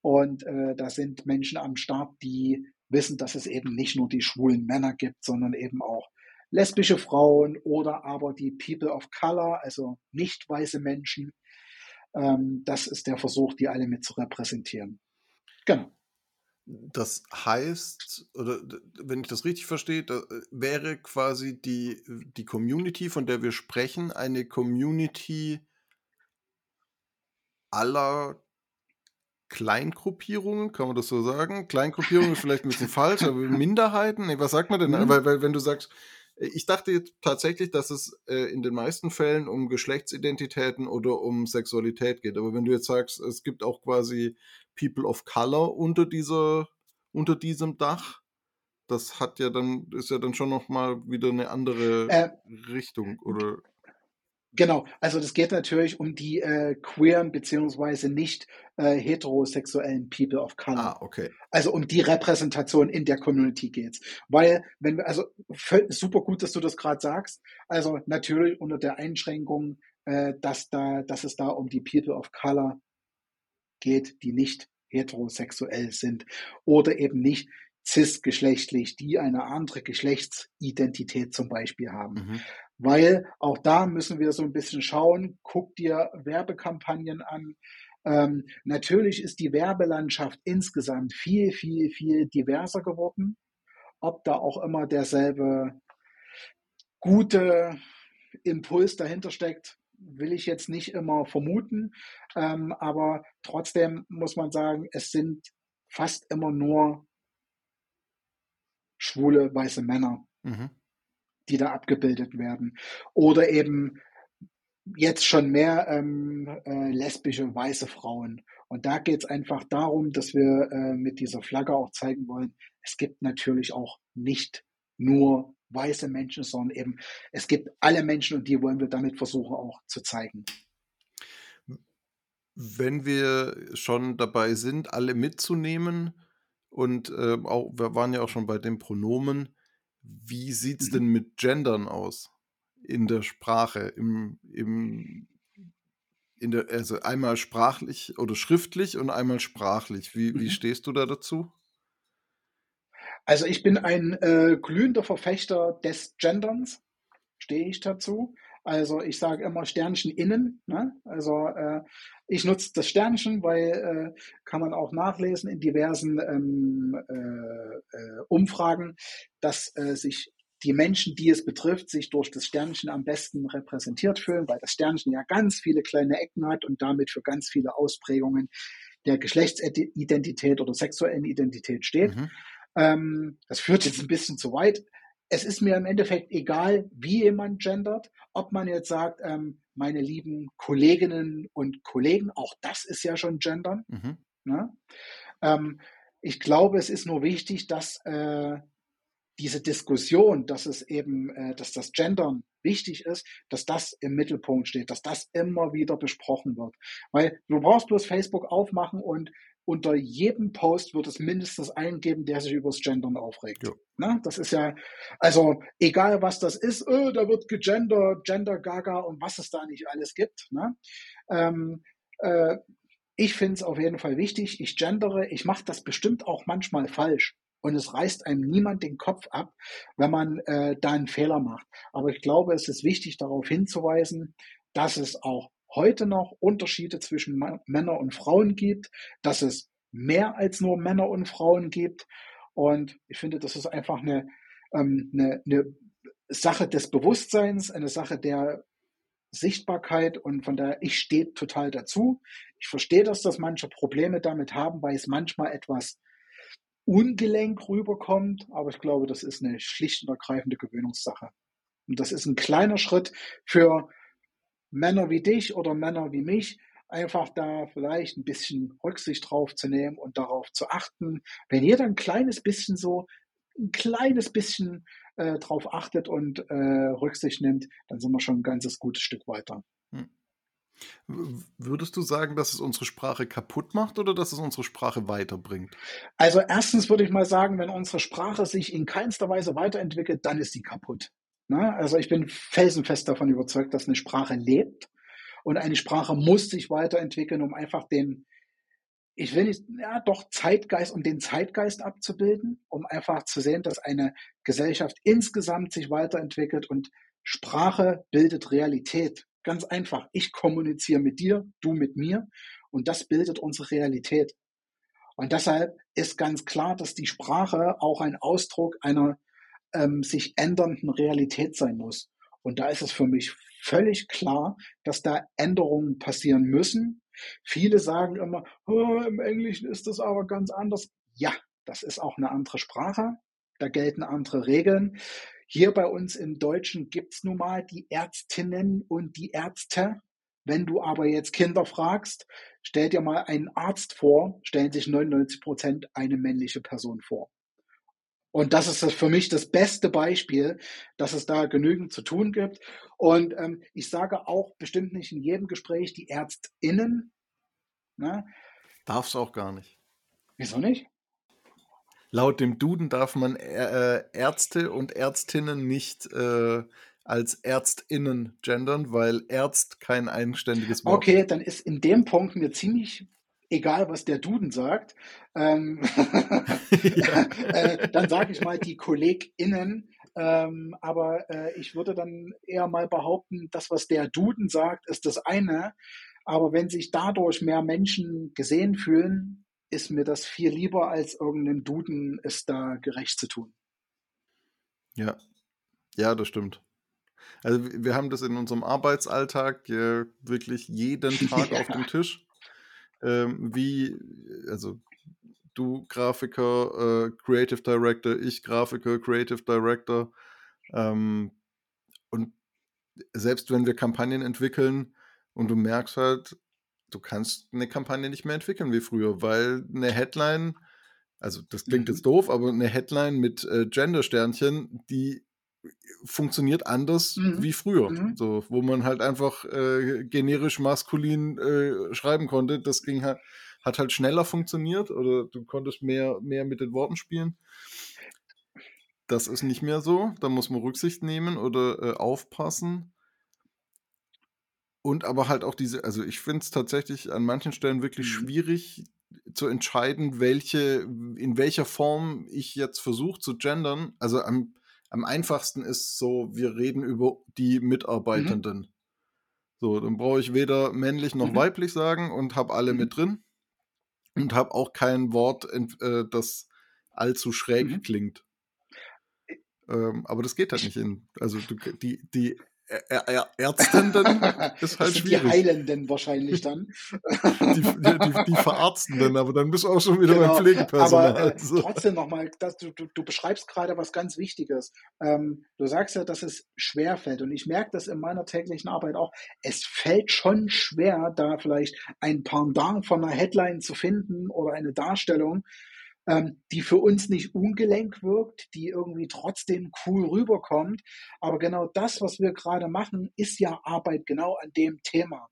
Speaker 1: Und äh, da sind Menschen am Start, die wissen, dass es eben nicht nur die schwulen Männer gibt, sondern eben auch lesbische Frauen oder aber die People of Color, also nicht weiße Menschen. Ähm, das ist der Versuch, die alle mit zu repräsentieren.
Speaker 2: Genau. Das heißt, oder wenn ich das richtig verstehe, da äh, wäre quasi die, die Community, von der wir sprechen, eine Community aller Kleingruppierungen, kann man das so sagen? Kleingruppierungen ist vielleicht ein bisschen falsch, aber Minderheiten? Nee, was sagt man denn? Mhm. Weil, weil, wenn du sagst, äh, ich dachte jetzt tatsächlich, dass es äh, in den meisten Fällen um Geschlechtsidentitäten oder um Sexualität geht. Aber wenn du jetzt sagst, es gibt auch quasi People of Color unter dieser, unter diesem Dach, das hat ja dann, ist ja dann schon nochmal wieder eine andere äh, Richtung, oder?
Speaker 1: Genau, also das geht natürlich um die äh, queeren beziehungsweise nicht äh, heterosexuellen People of Color. Ah, okay. Also um die Repräsentation in der Community geht's. Weil, wenn wir, also super gut, dass du das gerade sagst. Also natürlich unter der Einschränkung, äh, dass da, dass es da um die People of Color geht, die nicht heterosexuell sind oder eben nicht cisgeschlechtlich, die eine andere Geschlechtsidentität zum Beispiel haben. Mhm. Weil auch da müssen wir so ein bisschen schauen, guck dir Werbekampagnen an. Ähm, natürlich ist die Werbelandschaft insgesamt viel, viel, viel diverser geworden. Ob da auch immer derselbe gute Impuls dahinter steckt, will ich jetzt nicht immer vermuten, ähm, aber trotzdem muss man sagen, es sind fast immer nur schwule weiße Männer, mhm. die da abgebildet werden. Oder eben jetzt schon mehr ähm, äh, lesbische weiße Frauen. Und da geht es einfach darum, dass wir äh, mit dieser Flagge auch zeigen wollen, es gibt natürlich auch nicht nur weiße Menschen, sondern eben es gibt alle Menschen und die wollen wir damit versuchen auch zu zeigen.
Speaker 2: Wenn wir schon dabei sind, alle mitzunehmen und äh, auch, wir waren ja auch schon bei den Pronomen, wie sieht es mhm. denn mit Gendern aus in der Sprache, im, im in der, also einmal sprachlich oder schriftlich und einmal sprachlich. Wie, wie mhm. stehst du da dazu?
Speaker 1: Also ich bin ein äh, glühender Verfechter des Genderns, stehe ich dazu. Also ich sage immer Sternchen innen. Ne? Also äh, ich nutze das Sternchen, weil äh, kann man auch nachlesen in diversen ähm, äh, äh, Umfragen, dass äh, sich die Menschen, die es betrifft, sich durch das Sternchen am besten repräsentiert fühlen, weil das Sternchen ja ganz viele kleine Ecken hat und damit für ganz viele Ausprägungen der Geschlechtsidentität oder sexuellen Identität steht. Mhm. Ähm, das führt jetzt ein bisschen zu weit. Es ist mir im Endeffekt egal, wie jemand gendert, ob man jetzt sagt, ähm, meine lieben Kolleginnen und Kollegen, auch das ist ja schon gendern. Mhm. Ne? Ähm, ich glaube, es ist nur wichtig, dass äh, diese Diskussion, dass es eben, äh, dass das Gendern wichtig ist, dass das im Mittelpunkt steht, dass das immer wieder besprochen wird. Weil du brauchst bloß Facebook aufmachen und unter jedem Post wird es mindestens einen geben, der sich übers Gendern aufregt. Ja. Na, das ist ja, also egal was das ist, oh, da wird gegendert, Gender Gaga und was es da nicht alles gibt. Ne? Ähm, äh, ich finde es auf jeden Fall wichtig. Ich gendere, ich mache das bestimmt auch manchmal falsch und es reißt einem niemand den Kopf ab, wenn man äh, da einen Fehler macht. Aber ich glaube, es ist wichtig, darauf hinzuweisen, dass es auch heute noch Unterschiede zwischen Männern und Frauen gibt, dass es mehr als nur Männer und Frauen gibt. Und ich finde, das ist einfach eine, ähm, eine, eine Sache des Bewusstseins, eine Sache der Sichtbarkeit und von daher, ich stehe total dazu. Ich verstehe, dass das manche Probleme damit haben, weil es manchmal etwas ungelenk rüberkommt, aber ich glaube, das ist eine schlicht und ergreifende Gewöhnungssache. Und das ist ein kleiner Schritt für Männer wie dich oder Männer wie mich, einfach da vielleicht ein bisschen Rücksicht drauf zu nehmen und darauf zu achten. Wenn jeder ein kleines bisschen so, ein kleines bisschen äh, drauf achtet und äh, Rücksicht nimmt, dann sind wir schon ein ganzes gutes Stück weiter. Hm.
Speaker 2: Würdest du sagen, dass es unsere Sprache kaputt macht oder dass es unsere Sprache weiterbringt?
Speaker 1: Also erstens würde ich mal sagen, wenn unsere Sprache sich in keinster Weise weiterentwickelt, dann ist sie kaputt. Na, also ich bin felsenfest davon überzeugt, dass eine Sprache lebt und eine Sprache muss sich weiterentwickeln, um einfach den, ich will nicht, ja doch Zeitgeist, um den Zeitgeist abzubilden, um einfach zu sehen, dass eine Gesellschaft insgesamt sich weiterentwickelt und Sprache bildet Realität. Ganz einfach. Ich kommuniziere mit dir, du mit mir und das bildet unsere Realität. Und deshalb ist ganz klar, dass die Sprache auch ein Ausdruck einer ähm, sich ändernden Realität sein muss. Und da ist es für mich völlig klar, dass da Änderungen passieren müssen. Viele sagen immer, oh, im Englischen ist das aber ganz anders. Ja, das ist auch eine andere Sprache. Da gelten andere Regeln. Hier bei uns im Deutschen gibt's nun mal die Ärztinnen und die Ärzte. Wenn du aber jetzt Kinder fragst, stell dir mal einen Arzt vor, stellen sich 99 Prozent eine männliche Person vor. Und das ist für mich das beste Beispiel, dass es da genügend zu tun gibt. Und ähm, ich sage auch bestimmt nicht in jedem Gespräch die ÄrztInnen.
Speaker 2: Ne? Darf es auch gar nicht.
Speaker 1: Wieso nicht?
Speaker 2: Laut dem Duden darf man äh, Ärzte und Ärztinnen nicht äh, als Ärztinnen gendern, weil Ärzt kein eigenständiges
Speaker 1: Wort ist. Okay, dann ist in dem Punkt mir ziemlich egal, was der Duden sagt. Ähm, äh, dann sage ich mal die KollegInnen. Ähm, aber äh, ich würde dann eher mal behaupten, das, was der Duden sagt, ist das eine. Aber wenn sich dadurch mehr Menschen gesehen fühlen, ist mir das viel lieber, als irgendeinem Duden es da gerecht zu tun.
Speaker 2: Ja, ja, das stimmt. Also, wir haben das in unserem Arbeitsalltag äh, wirklich jeden Tag
Speaker 1: Ja.
Speaker 2: auf dem Tisch. Ähm, wie also, du Grafiker, äh, Creative Director, ich Grafiker, Creative Director. Ähm, und selbst wenn wir Kampagnen entwickeln und du merkst halt, du kannst eine Kampagne nicht mehr entwickeln wie früher, weil eine Headline also, das klingt
Speaker 1: Mhm.
Speaker 2: jetzt doof, aber eine Headline mit, äh, Gender-Sternchen, die funktioniert anders
Speaker 1: Mhm.
Speaker 2: wie früher.
Speaker 1: Mhm.
Speaker 2: So, wo man halt einfach, äh, generisch maskulin, äh, schreiben konnte. Das ging halt hat halt schneller funktioniert oder du konntest mehr mehr mit den Worten spielen. Das ist nicht mehr so. Da muss man Rücksicht nehmen oder, äh, aufpassen. Und aber halt auch diese also, ich finde es tatsächlich an manchen Stellen wirklich
Speaker 1: Mhm.
Speaker 2: schwierig zu entscheiden, welche in welcher Form ich jetzt versuche zu gendern. Also, am am einfachsten ist so, wir reden über die
Speaker 1: Mhm.
Speaker 2: Mitarbeitenden. So, dann brauche ich weder männlich noch
Speaker 1: Mhm.
Speaker 2: weiblich sagen und habe alle
Speaker 1: Mhm.
Speaker 2: mit drin und habe auch kein Wort, äh, das allzu schräg
Speaker 1: Mhm.
Speaker 2: klingt. Ähm, aber das geht halt nicht in also, du die die Ä Ä Ä Ärztenden ist halt
Speaker 1: sind die
Speaker 2: schwierig.
Speaker 1: Heilenden wahrscheinlich dann.
Speaker 2: Die die die Verarztenden, aber dann bist du auch schon wieder beim
Speaker 1: Genau, aber,
Speaker 2: Pflegepersonal,
Speaker 1: äh,
Speaker 2: so.
Speaker 1: trotzdem noch mal, dass du du du beschreibst grade was ganz Wichtiges. Ähm, du sagst ja, dass es schwerfällt und ich merke das in meiner täglichen Arbeit auch. Es fällt schon schwer, da vielleicht ein Pendant von 'ner Headline zu finden oder eine Darstellung, ähm, die für uns nicht ungelenk wirkt, die irgendwie trotzdem cool rüberkommt. Aber genau das, was wir grade machen, ist ja Arbeit genau an dem Thema.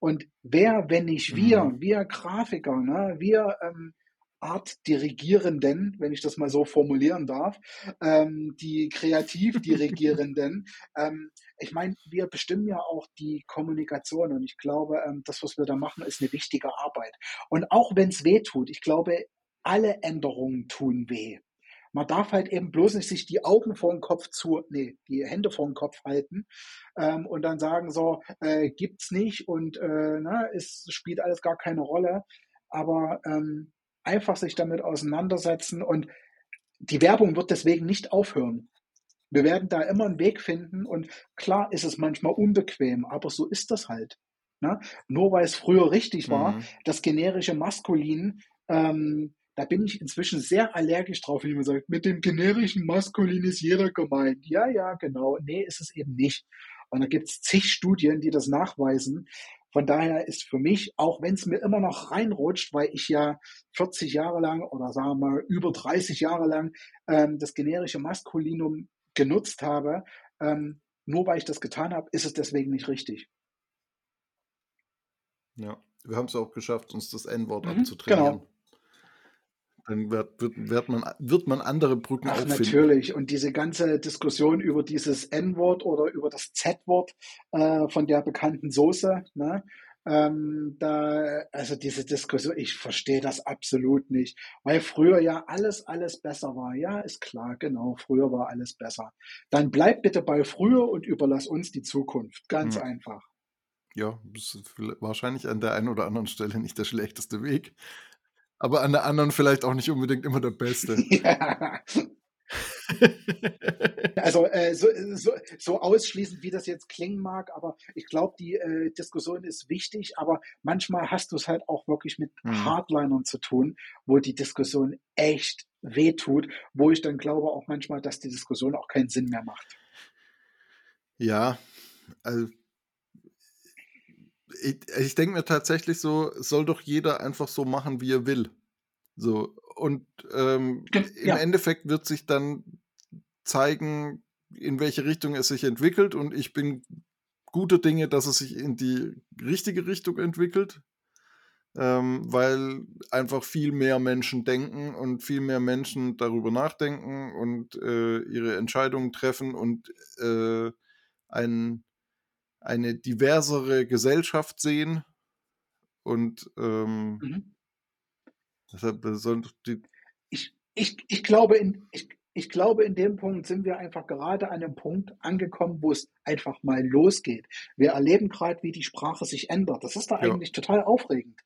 Speaker 1: Und wer, wenn nicht wir,
Speaker 2: Mhm.
Speaker 1: wir Grafiker, ne, wir, ähm, Art-Dirigierenden, wenn ich das mal so formulieren darf, ähm, die Kreativ-Dirigierenden, ähm, ich meine, wir bestimmen ja auch die Kommunikation und ich glaube, ähm, das, was wir da machen, ist 'ne wichtige Arbeit. Und auch wenn's wehtut, ich glaube, alle Änderungen tun weh. Man darf halt eben bloß nicht sich die Augen vorn Kopf zu ne, die Hände vorn Kopf halten, ähm, und dann sagen so: „Äh, gibt's nicht und, äh, ne, es spielt alles gar keine Rolle.“ Aber, ähm, einfach sich damit auseinandersetzen und die Werbung wird deswegen nicht aufhören. Wir werden da immer 'n Weg finden und klar ist es manchmal unbequem, aber so ist das halt, ne? Nur weil's früher richtig war,
Speaker 2: Mhm.
Speaker 1: das generische Maskulin, ähm, da bin ich inzwischen sehr allergisch drauf, wenn jemand sagt: „Mit dem generischen Maskulin ist jeder gemeint.“ Ja, ja, genau. Ne, ist es eben nicht. Und da gibt's zig Studien, die das nachweisen. Von daher ist für mich, auch wenn's mir immer noch reinrutscht, weil ich ja 40 Jahre lang oder sagen wir mal über 30 Jahre lang, ähm, das generische Maskulinum genutzt habe, ähm, nur weil ich das getan habe, ist es deswegen nicht richtig.
Speaker 2: Ja, wir haben's auch geschafft, uns das N-Wort
Speaker 1: Mhm,
Speaker 2: abzutrainieren.
Speaker 1: genau.
Speaker 2: Dann wird wird wird man wird man andere Brücken
Speaker 1: Ach,
Speaker 2: auch finden.
Speaker 1: natürlich. Und diese ganze Diskussion über dieses N-Wort oder über das Z-Wort, äh, von der bekannten Soße, ne? Ähm, da also diese Diskussion, ich verstehe das absolut nicht, weil früher ja alles, alles besser war. Ja, ist klar, genau, früher war alles besser. Dann bleib bitte bei früher und überlass uns die Zukunft. Ganz
Speaker 2: Mhm.
Speaker 1: einfach.
Speaker 2: Ja, das ist viellei wahrscheinlich an der einen oder anderen Stelle nicht der schlechteste Weg, aber an der anderen vielleicht auch nicht unbedingt immer der beste.
Speaker 1: Ja. Also, äh, so so so ausschließend, wie das jetzt klingen mag, aber ich glaube, die, äh, Diskussion ist wichtig, aber manchmal hast du's halt auch wirklich mit
Speaker 2: Mhm.
Speaker 1: Hardlinern zu tun, wo die Diskussion echt wehtut, wo ich dann glaube auch manchmal, dass die Diskussion auch keinen Sinn mehr macht.
Speaker 2: Ja, also ich ich denke mir tatsächlich so, soll doch jeder einfach so machen, wie er will. So, und, ähm,
Speaker 1: Gen
Speaker 2: im
Speaker 1: ja.
Speaker 2: Endeffekt wird sich dann zeigen, in welche Richtung es sich entwickelt und ich bin guter Dinge, dass es sich in die richtige Richtung entwickelt, ähm, weil einfach viel mehr Menschen denken und viel mehr Menschen darüber nachdenken und, äh, ihre Entscheidungen treffen und, äh, ein eine diversere Gesellschaft sehen und, ähm
Speaker 1: Mhm.
Speaker 2: deshalb soll doch die
Speaker 1: Ich ich ich glaube in ich ich glaube, in dem Punkt sind wir einfach gerade an 'nem Punkt angekommen, wo's einfach mal losgeht. Wir erleben grad, wie die Sprache sich ändert. Das ist doch
Speaker 2: Ja.
Speaker 1: eigentlich total aufregend.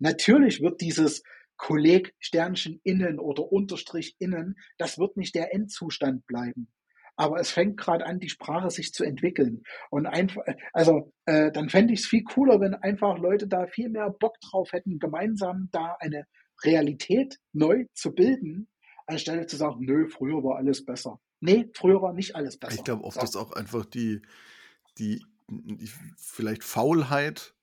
Speaker 1: Natürlich wird dieses Kolleg Sternchen innen oder Unterstrich innen, das wird nicht der Endzustand bleiben. Aber es fängt gerade an, die Sprache sich zu entwickeln. Und einfach, also äh, dann fände ich es viel cooler, wenn einfach Leute da viel mehr Bock drauf hätten, gemeinsam da eine Realität neu zu bilden, anstelle zu sagen, nö, früher war alles besser. Nee, früher war nicht alles besser.
Speaker 2: Ich glaube oft so. ist auch einfach die, die, die vielleicht Faulheit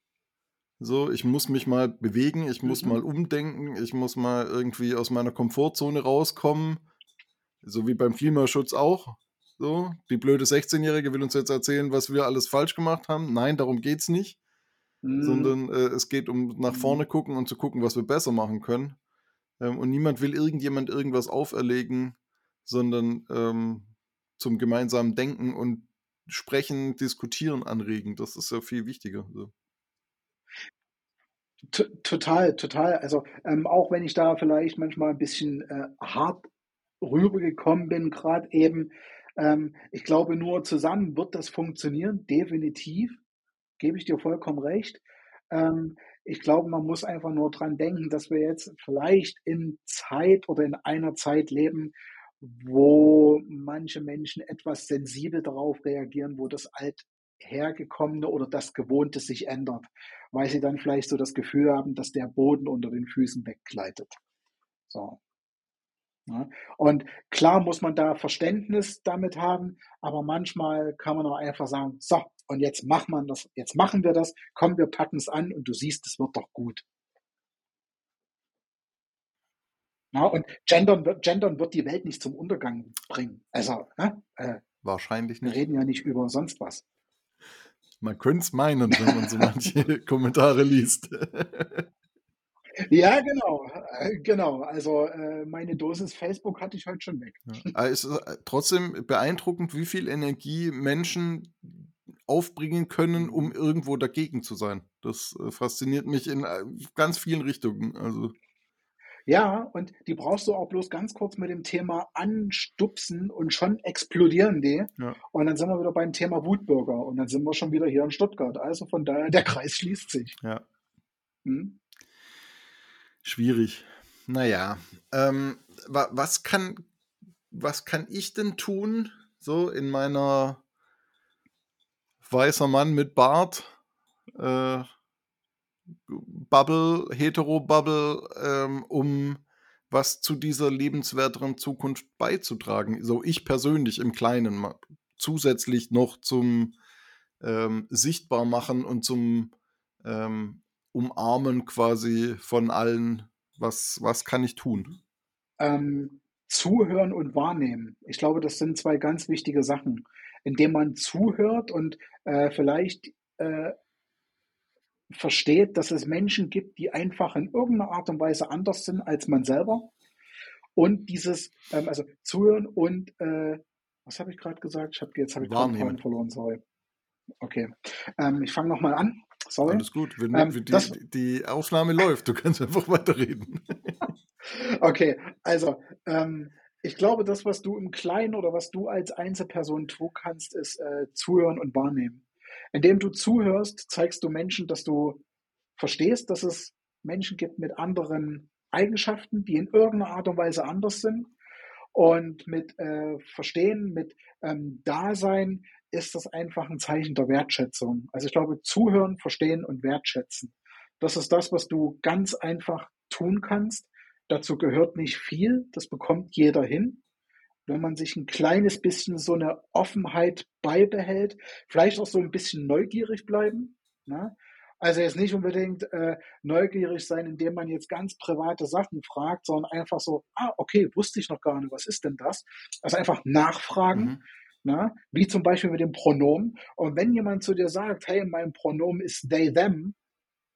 Speaker 2: so, ich muss mich mal bewegen, ich muss mhm. mal umdenken, ich muss mal irgendwie aus meiner Komfortzone rauskommen. So wie beim Klimaschutz auch. So, die blöde 16-Jährige will uns jetzt erzählen, was wir alles falsch gemacht haben. Nein, darum geht es nicht. Mhm. Sondern äh, es geht um nach vorne mhm. gucken und zu gucken, was wir besser machen können. Ähm, und niemand will irgendjemand irgendwas auferlegen, sondern ähm, zum gemeinsamen Denken und Sprechen, Diskutieren anregen. Das ist ja viel wichtiger. So.
Speaker 1: Total, total. Also ähm, auch wenn ich da vielleicht manchmal ein bisschen äh, hart rübergekommen bin, gerade eben, ähm, ich glaube nur zusammen wird das funktionieren, definitiv, gebe ich dir vollkommen recht. Ähm, ich glaube, man muss einfach nur dran denken, dass wir jetzt vielleicht in Zeit oder in einer Zeit leben, wo manche Menschen etwas sensibel darauf reagieren, wo das althergekommene oder das Gewohnte sich ändert weil sie dann vielleicht so das Gefühl haben, dass der Boden unter den Füßen weggleitet. So. Ja. Und klar muss man da Verständnis damit haben, aber manchmal kann man auch einfach sagen, so, und jetzt macht man das, jetzt machen wir das, komm, wir packen es an und du siehst, es wird doch gut. Ja, und gendern wird, gendern wird die Welt nicht zum Untergang bringen. Also,
Speaker 2: ne, äh, wahrscheinlich
Speaker 1: nicht. Wir reden ja nicht über sonst was.
Speaker 2: Man könnte es meinen, wenn man so manche Kommentare liest.
Speaker 1: Ja, genau, äh, genau. Also äh, meine Dosis Facebook hatte ich heute schon weg.
Speaker 2: Ja. Es ist äh, trotzdem beeindruckend, wie viel Energie Menschen aufbringen können, um irgendwo dagegen zu sein. Das fasziniert mich in ganz vielen Richtungen. Also
Speaker 1: ja, und die brauchst du auch bloß ganz kurz mit dem Thema anstupsen und schon explodieren die. Ja. Und dann sind wir wieder beim Thema Wutbürger und dann sind wir schon wieder hier in Stuttgart. Also von daher, der Kreis schließt sich.
Speaker 2: Ja. Hm? Schwierig. Naja, ähm, wa was kann, was kann ich denn tun, so in meiner weißer Mann mit Bart, äh, Bubble, Hetero-Bubble, ähm, um was zu dieser lebenswerteren Zukunft beizutragen. So ich persönlich im Kleinen zusätzlich noch zum ähm, Sichtbarmachen und zum ähm, Umarmen quasi von allen. Was, was kann ich tun?
Speaker 1: Ähm, zuhören und wahrnehmen. Ich glaube, das sind zwei ganz wichtige Sachen. Indem man zuhört und äh, vielleicht äh, versteht, dass es Menschen gibt, die einfach in irgendeiner Art und Weise anders sind als man selber. Und dieses, ähm, also zuhören und, äh, was habe ich gerade gesagt? Ich hab, jetzt habe ich gerade verloren, sorry. Okay, ähm, ich fange nochmal an. Sorry.
Speaker 2: Alles gut, wenn, ähm, die, das, die Aufnahme läuft, du kannst einfach weiterreden.
Speaker 1: okay, also ähm, ich glaube, das, was du im Kleinen oder was du als Einzelperson tun kannst, ist äh, zuhören und wahrnehmen. Indem du zuhörst, zeigst du Menschen, dass du verstehst, dass es Menschen gibt mit anderen Eigenschaften, die in irgendeiner Art und Weise anders sind. Und mit äh, Verstehen, mit ähm, Dasein ist das einfach ein Zeichen der Wertschätzung. Also ich glaube, zuhören, verstehen und wertschätzen. Das ist das, was du ganz einfach tun kannst. Dazu gehört nicht viel, das bekommt jeder hin wenn man sich ein kleines bisschen so eine Offenheit beibehält, vielleicht auch so ein bisschen neugierig bleiben. Ne? Also jetzt nicht unbedingt äh, neugierig sein, indem man jetzt ganz private Sachen fragt, sondern einfach so, ah, okay, wusste ich noch gar nicht, was ist denn das? Also einfach nachfragen. Mhm. Ne? Wie zum Beispiel mit dem Pronomen. Und wenn jemand zu dir sagt, hey, mein Pronomen ist they, them,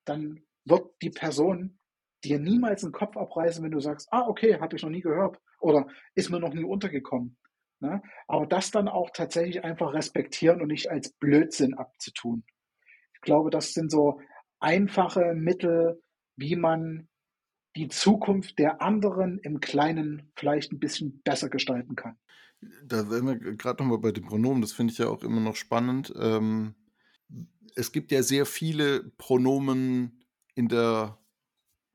Speaker 1: dann wird die Person dir niemals den Kopf abreißen, wenn du sagst, ah, okay, habe ich noch nie gehört oder ist mir noch nie untergekommen. Ne? Aber das dann auch tatsächlich einfach respektieren und nicht als Blödsinn abzutun. Ich glaube, das sind so einfache Mittel, wie man die Zukunft der anderen im Kleinen vielleicht ein bisschen besser gestalten kann.
Speaker 2: Da wären wir gerade nochmal bei den Pronomen, das finde ich ja auch immer noch spannend. Ähm, es gibt ja sehr viele Pronomen in der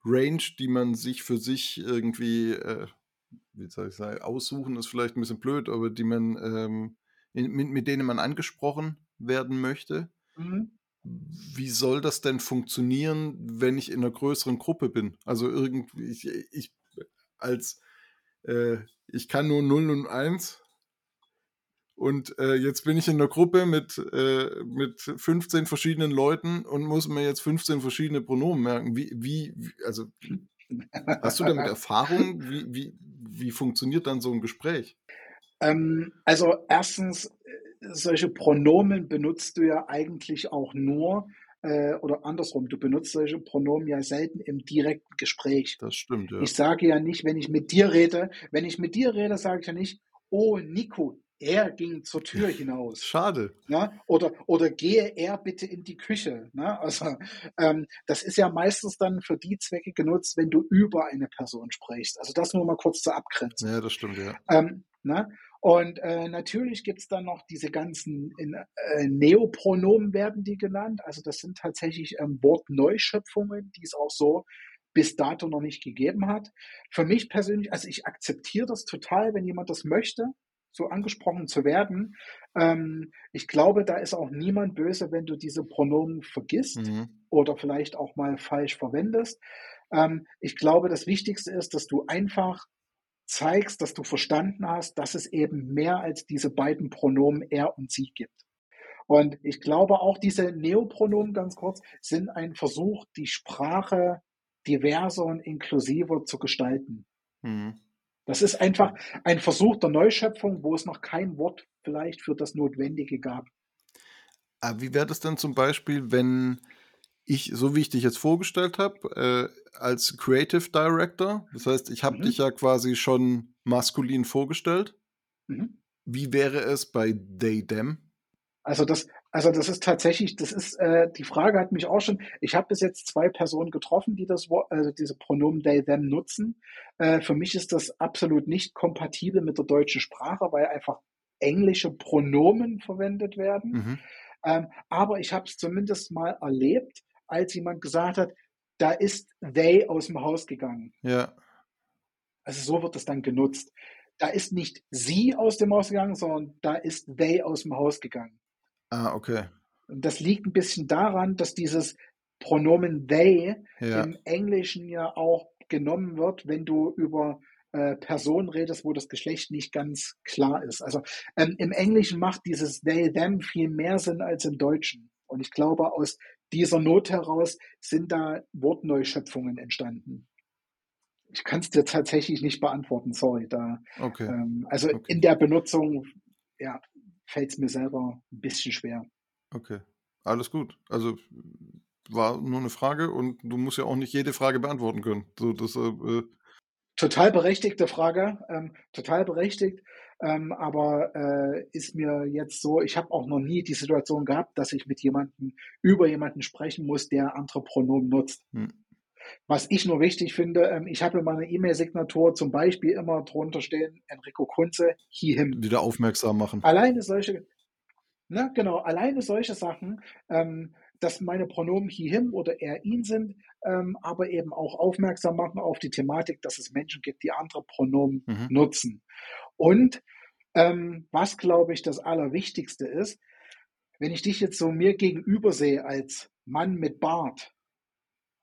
Speaker 2: Range, die man sich für sich irgendwie äh, wie soll ich sagen, aussuchen ist vielleicht ein bisschen blöd, aber die man, ähm, in, mit, mit denen man angesprochen werden möchte.
Speaker 1: Mhm.
Speaker 2: Wie soll das denn funktionieren, wenn ich in einer größeren Gruppe bin? Also irgendwie, ich, ich als äh, ich kann nur 0 und 1 und äh, jetzt bin ich in einer Gruppe mit, äh, mit 15 verschiedenen Leuten und muss mir jetzt 15 verschiedene Pronomen merken. Wie, wie, also hast du damit Erfahrung? Wie, wie, wie funktioniert dann so ein Gespräch?
Speaker 1: Ähm, also erstens, solche Pronomen benutzt du ja eigentlich auch nur, äh, oder andersrum, du benutzt solche Pronomen ja selten im direkten Gespräch.
Speaker 2: Das stimmt, ja.
Speaker 1: Ich sage ja nicht, wenn ich mit dir rede, wenn ich mit dir rede, sage ich ja nicht, oh Nico, er ging zur Tür hinaus.
Speaker 2: Schade.
Speaker 1: Ne? Oder, oder gehe er bitte in die Küche. Ne? Also ähm, das ist ja meistens dann für die Zwecke genutzt, wenn du über eine Person sprichst. Also das nur mal kurz zur Abgrenzung.
Speaker 2: Ja, das stimmt, ja.
Speaker 1: Ähm, ne? Und äh, natürlich gibt's dann noch diese ganzen in, äh, Neopronomen werden die genannt. Also das sind tatsächlich ähm, Wortneuschöpfungen, die es auch so bis dato noch nicht gegeben hat. Für mich persönlich, also ich akzeptiere das total, wenn jemand das möchte so angesprochen zu werden. Ähm, ich glaube, da ist auch niemand böse, wenn du diese Pronomen vergisst mhm. oder vielleicht auch mal falsch verwendest. Ähm, ich glaube, das Wichtigste ist, dass du einfach zeigst, dass du verstanden hast, dass es eben mehr als diese beiden Pronomen er und sie gibt. Und ich glaube auch diese Neopronomen ganz kurz sind ein Versuch, die Sprache diverser und inklusiver zu gestalten. Mhm. Das ist einfach ein Versuch der Neuschöpfung, wo es noch kein Wort vielleicht für das Notwendige gab.
Speaker 2: Aber ah, wie wäre das denn zum Beispiel, wenn ich, so wie ich dich jetzt vorgestellt habe, äh, als Creative Director, das heißt, ich habe mhm. dich ja quasi schon maskulin vorgestellt. Mhm. Wie wäre es bei They Them?
Speaker 1: Also das, also das ist tatsächlich, das ist, äh, die Frage hat mich auch schon, ich habe bis jetzt zwei Personen getroffen, die das also diese Pronomen they, them nutzen. Äh, für mich ist das absolut nicht kompatibel mit der deutschen Sprache, weil einfach englische Pronomen verwendet werden. Mhm. Ähm, aber ich habe es zumindest mal erlebt, als jemand gesagt hat, da ist they aus dem Haus gegangen.
Speaker 2: Ja.
Speaker 1: Also so wird es dann genutzt. Da ist nicht sie aus dem Haus gegangen, sondern da ist they aus dem Haus gegangen.
Speaker 2: Ah, okay.
Speaker 1: Das liegt ein bisschen daran, dass dieses Pronomen they ja. im Englischen ja auch genommen wird, wenn du über äh, Personen redest, wo das Geschlecht nicht ganz klar ist. Also ähm, im Englischen macht dieses they, them viel mehr Sinn als im Deutschen. Und ich glaube, aus dieser Not heraus sind da Wortneuschöpfungen entstanden. Ich kann es dir tatsächlich nicht beantworten, sorry. Da,
Speaker 2: okay.
Speaker 1: ähm, also
Speaker 2: okay.
Speaker 1: in der Benutzung, ja, fällt es mir selber ein bisschen schwer.
Speaker 2: Okay, alles gut. Also war nur eine Frage und du musst ja auch nicht jede Frage beantworten können. So, das, äh, äh
Speaker 1: total berechtigte Frage, ähm, total berechtigt. Ähm, aber äh, ist mir jetzt so, ich habe auch noch nie die Situation gehabt, dass ich mit jemandem über jemanden sprechen muss, der andere Pronomen nutzt. Hm. Was ich nur wichtig finde, ähm, ich habe in meiner E-Mail-Signatur zum Beispiel immer drunter stehen, Enrico Kunze, he, him.
Speaker 2: Wieder aufmerksam machen.
Speaker 1: Alleine solche, ne, genau, alleine solche Sachen, ähm, dass meine Pronomen he, him oder er, ihn sind, ähm, aber eben auch aufmerksam machen auf die Thematik, dass es Menschen gibt, die andere Pronomen mhm. nutzen. Und ähm, was, glaube ich, das Allerwichtigste ist, wenn ich dich jetzt so mir gegenüber sehe als Mann mit Bart,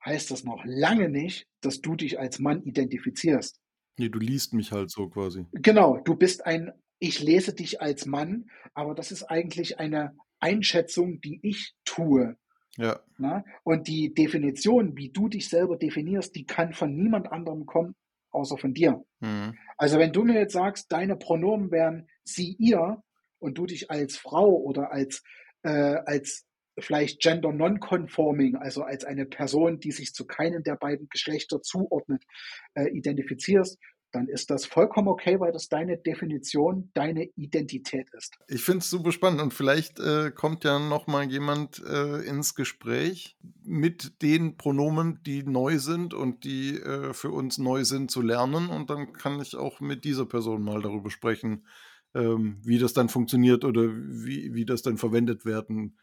Speaker 1: heißt das noch lange nicht, dass du dich als Mann identifizierst.
Speaker 2: Nee, du liest mich halt so quasi.
Speaker 1: Genau, du bist ein, ich lese dich als Mann, aber das ist eigentlich eine Einschätzung, die ich tue.
Speaker 2: Ja.
Speaker 1: Na? Und die Definition, wie du dich selber definierst, die kann von niemand anderem kommen, außer von dir. Mhm. Also wenn du mir jetzt sagst, deine Pronomen wären sie, ihr und du dich als Frau oder als, äh, als vielleicht gender non-conforming, also als eine Person, die sich zu keinem der beiden Geschlechter zuordnet, äh, identifizierst, dann ist das vollkommen okay, weil das deine Definition, deine Identität ist.
Speaker 2: Ich finde es super spannend und vielleicht äh, kommt ja noch mal jemand äh, ins Gespräch mit den Pronomen, die neu sind und die äh, für uns neu sind zu lernen und dann kann ich auch mit dieser Person mal darüber sprechen, ähm, wie das dann funktioniert oder wie, wie das dann verwendet werden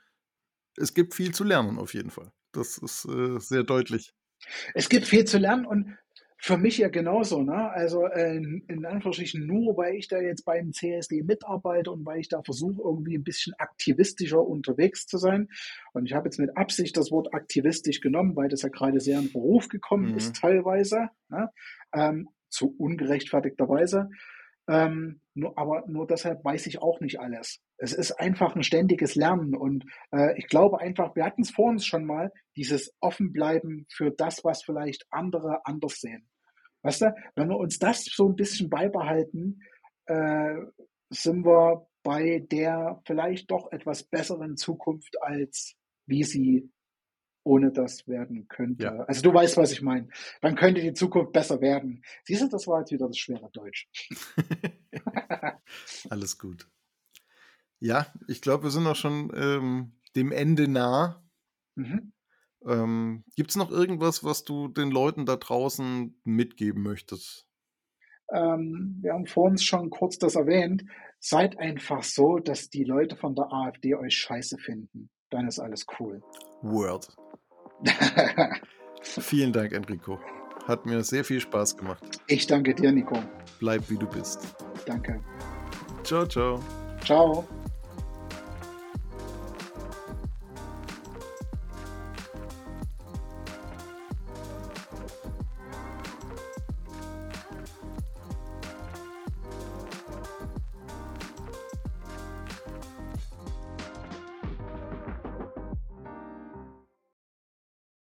Speaker 2: es gibt viel zu lernen auf jeden Fall. Das ist äh, sehr deutlich.
Speaker 1: Es gibt viel zu lernen und für mich ja genauso, ne? Also äh, in Anführungsstrichen nur, weil ich da jetzt beim CSD mitarbeite und weil ich da versuche, irgendwie ein bisschen aktivistischer unterwegs zu sein. Und ich habe jetzt mit Absicht das Wort aktivistisch genommen, weil das ja gerade sehr in Beruf gekommen mhm. ist teilweise, ne? ähm, zu ungerechtfertigter Weise. Ähm, nur, aber nur deshalb weiß ich auch nicht alles. Es ist einfach ein ständiges Lernen und äh, ich glaube einfach, wir hatten es vor uns schon mal, dieses Offenbleiben für das, was vielleicht andere anders sehen. Weißt du, wenn wir uns das so ein bisschen beibehalten, äh, sind wir bei der vielleicht doch etwas besseren Zukunft, als wie sie ohne das werden könnte. Ja. Also du weißt, was ich meine. Dann könnte die Zukunft besser werden. Siehst du, das war jetzt wieder das schwere Deutsch.
Speaker 2: Alles gut. Ja, ich glaube, wir sind auch schon ähm, dem Ende nah. Mhm. Ähm, Gibt es noch irgendwas, was du den Leuten da draußen mitgeben möchtest?
Speaker 1: Ähm, wir haben vor uns schon kurz das erwähnt. Seid einfach so, dass die Leute von der AfD euch scheiße finden. Dann ist alles cool.
Speaker 2: Word. Vielen Dank, Enrico. Hat mir sehr viel Spaß gemacht.
Speaker 1: Ich danke dir, Nico.
Speaker 2: Bleib wie du bist.
Speaker 1: Danke.
Speaker 2: Ciao, ciao.
Speaker 1: Ciao.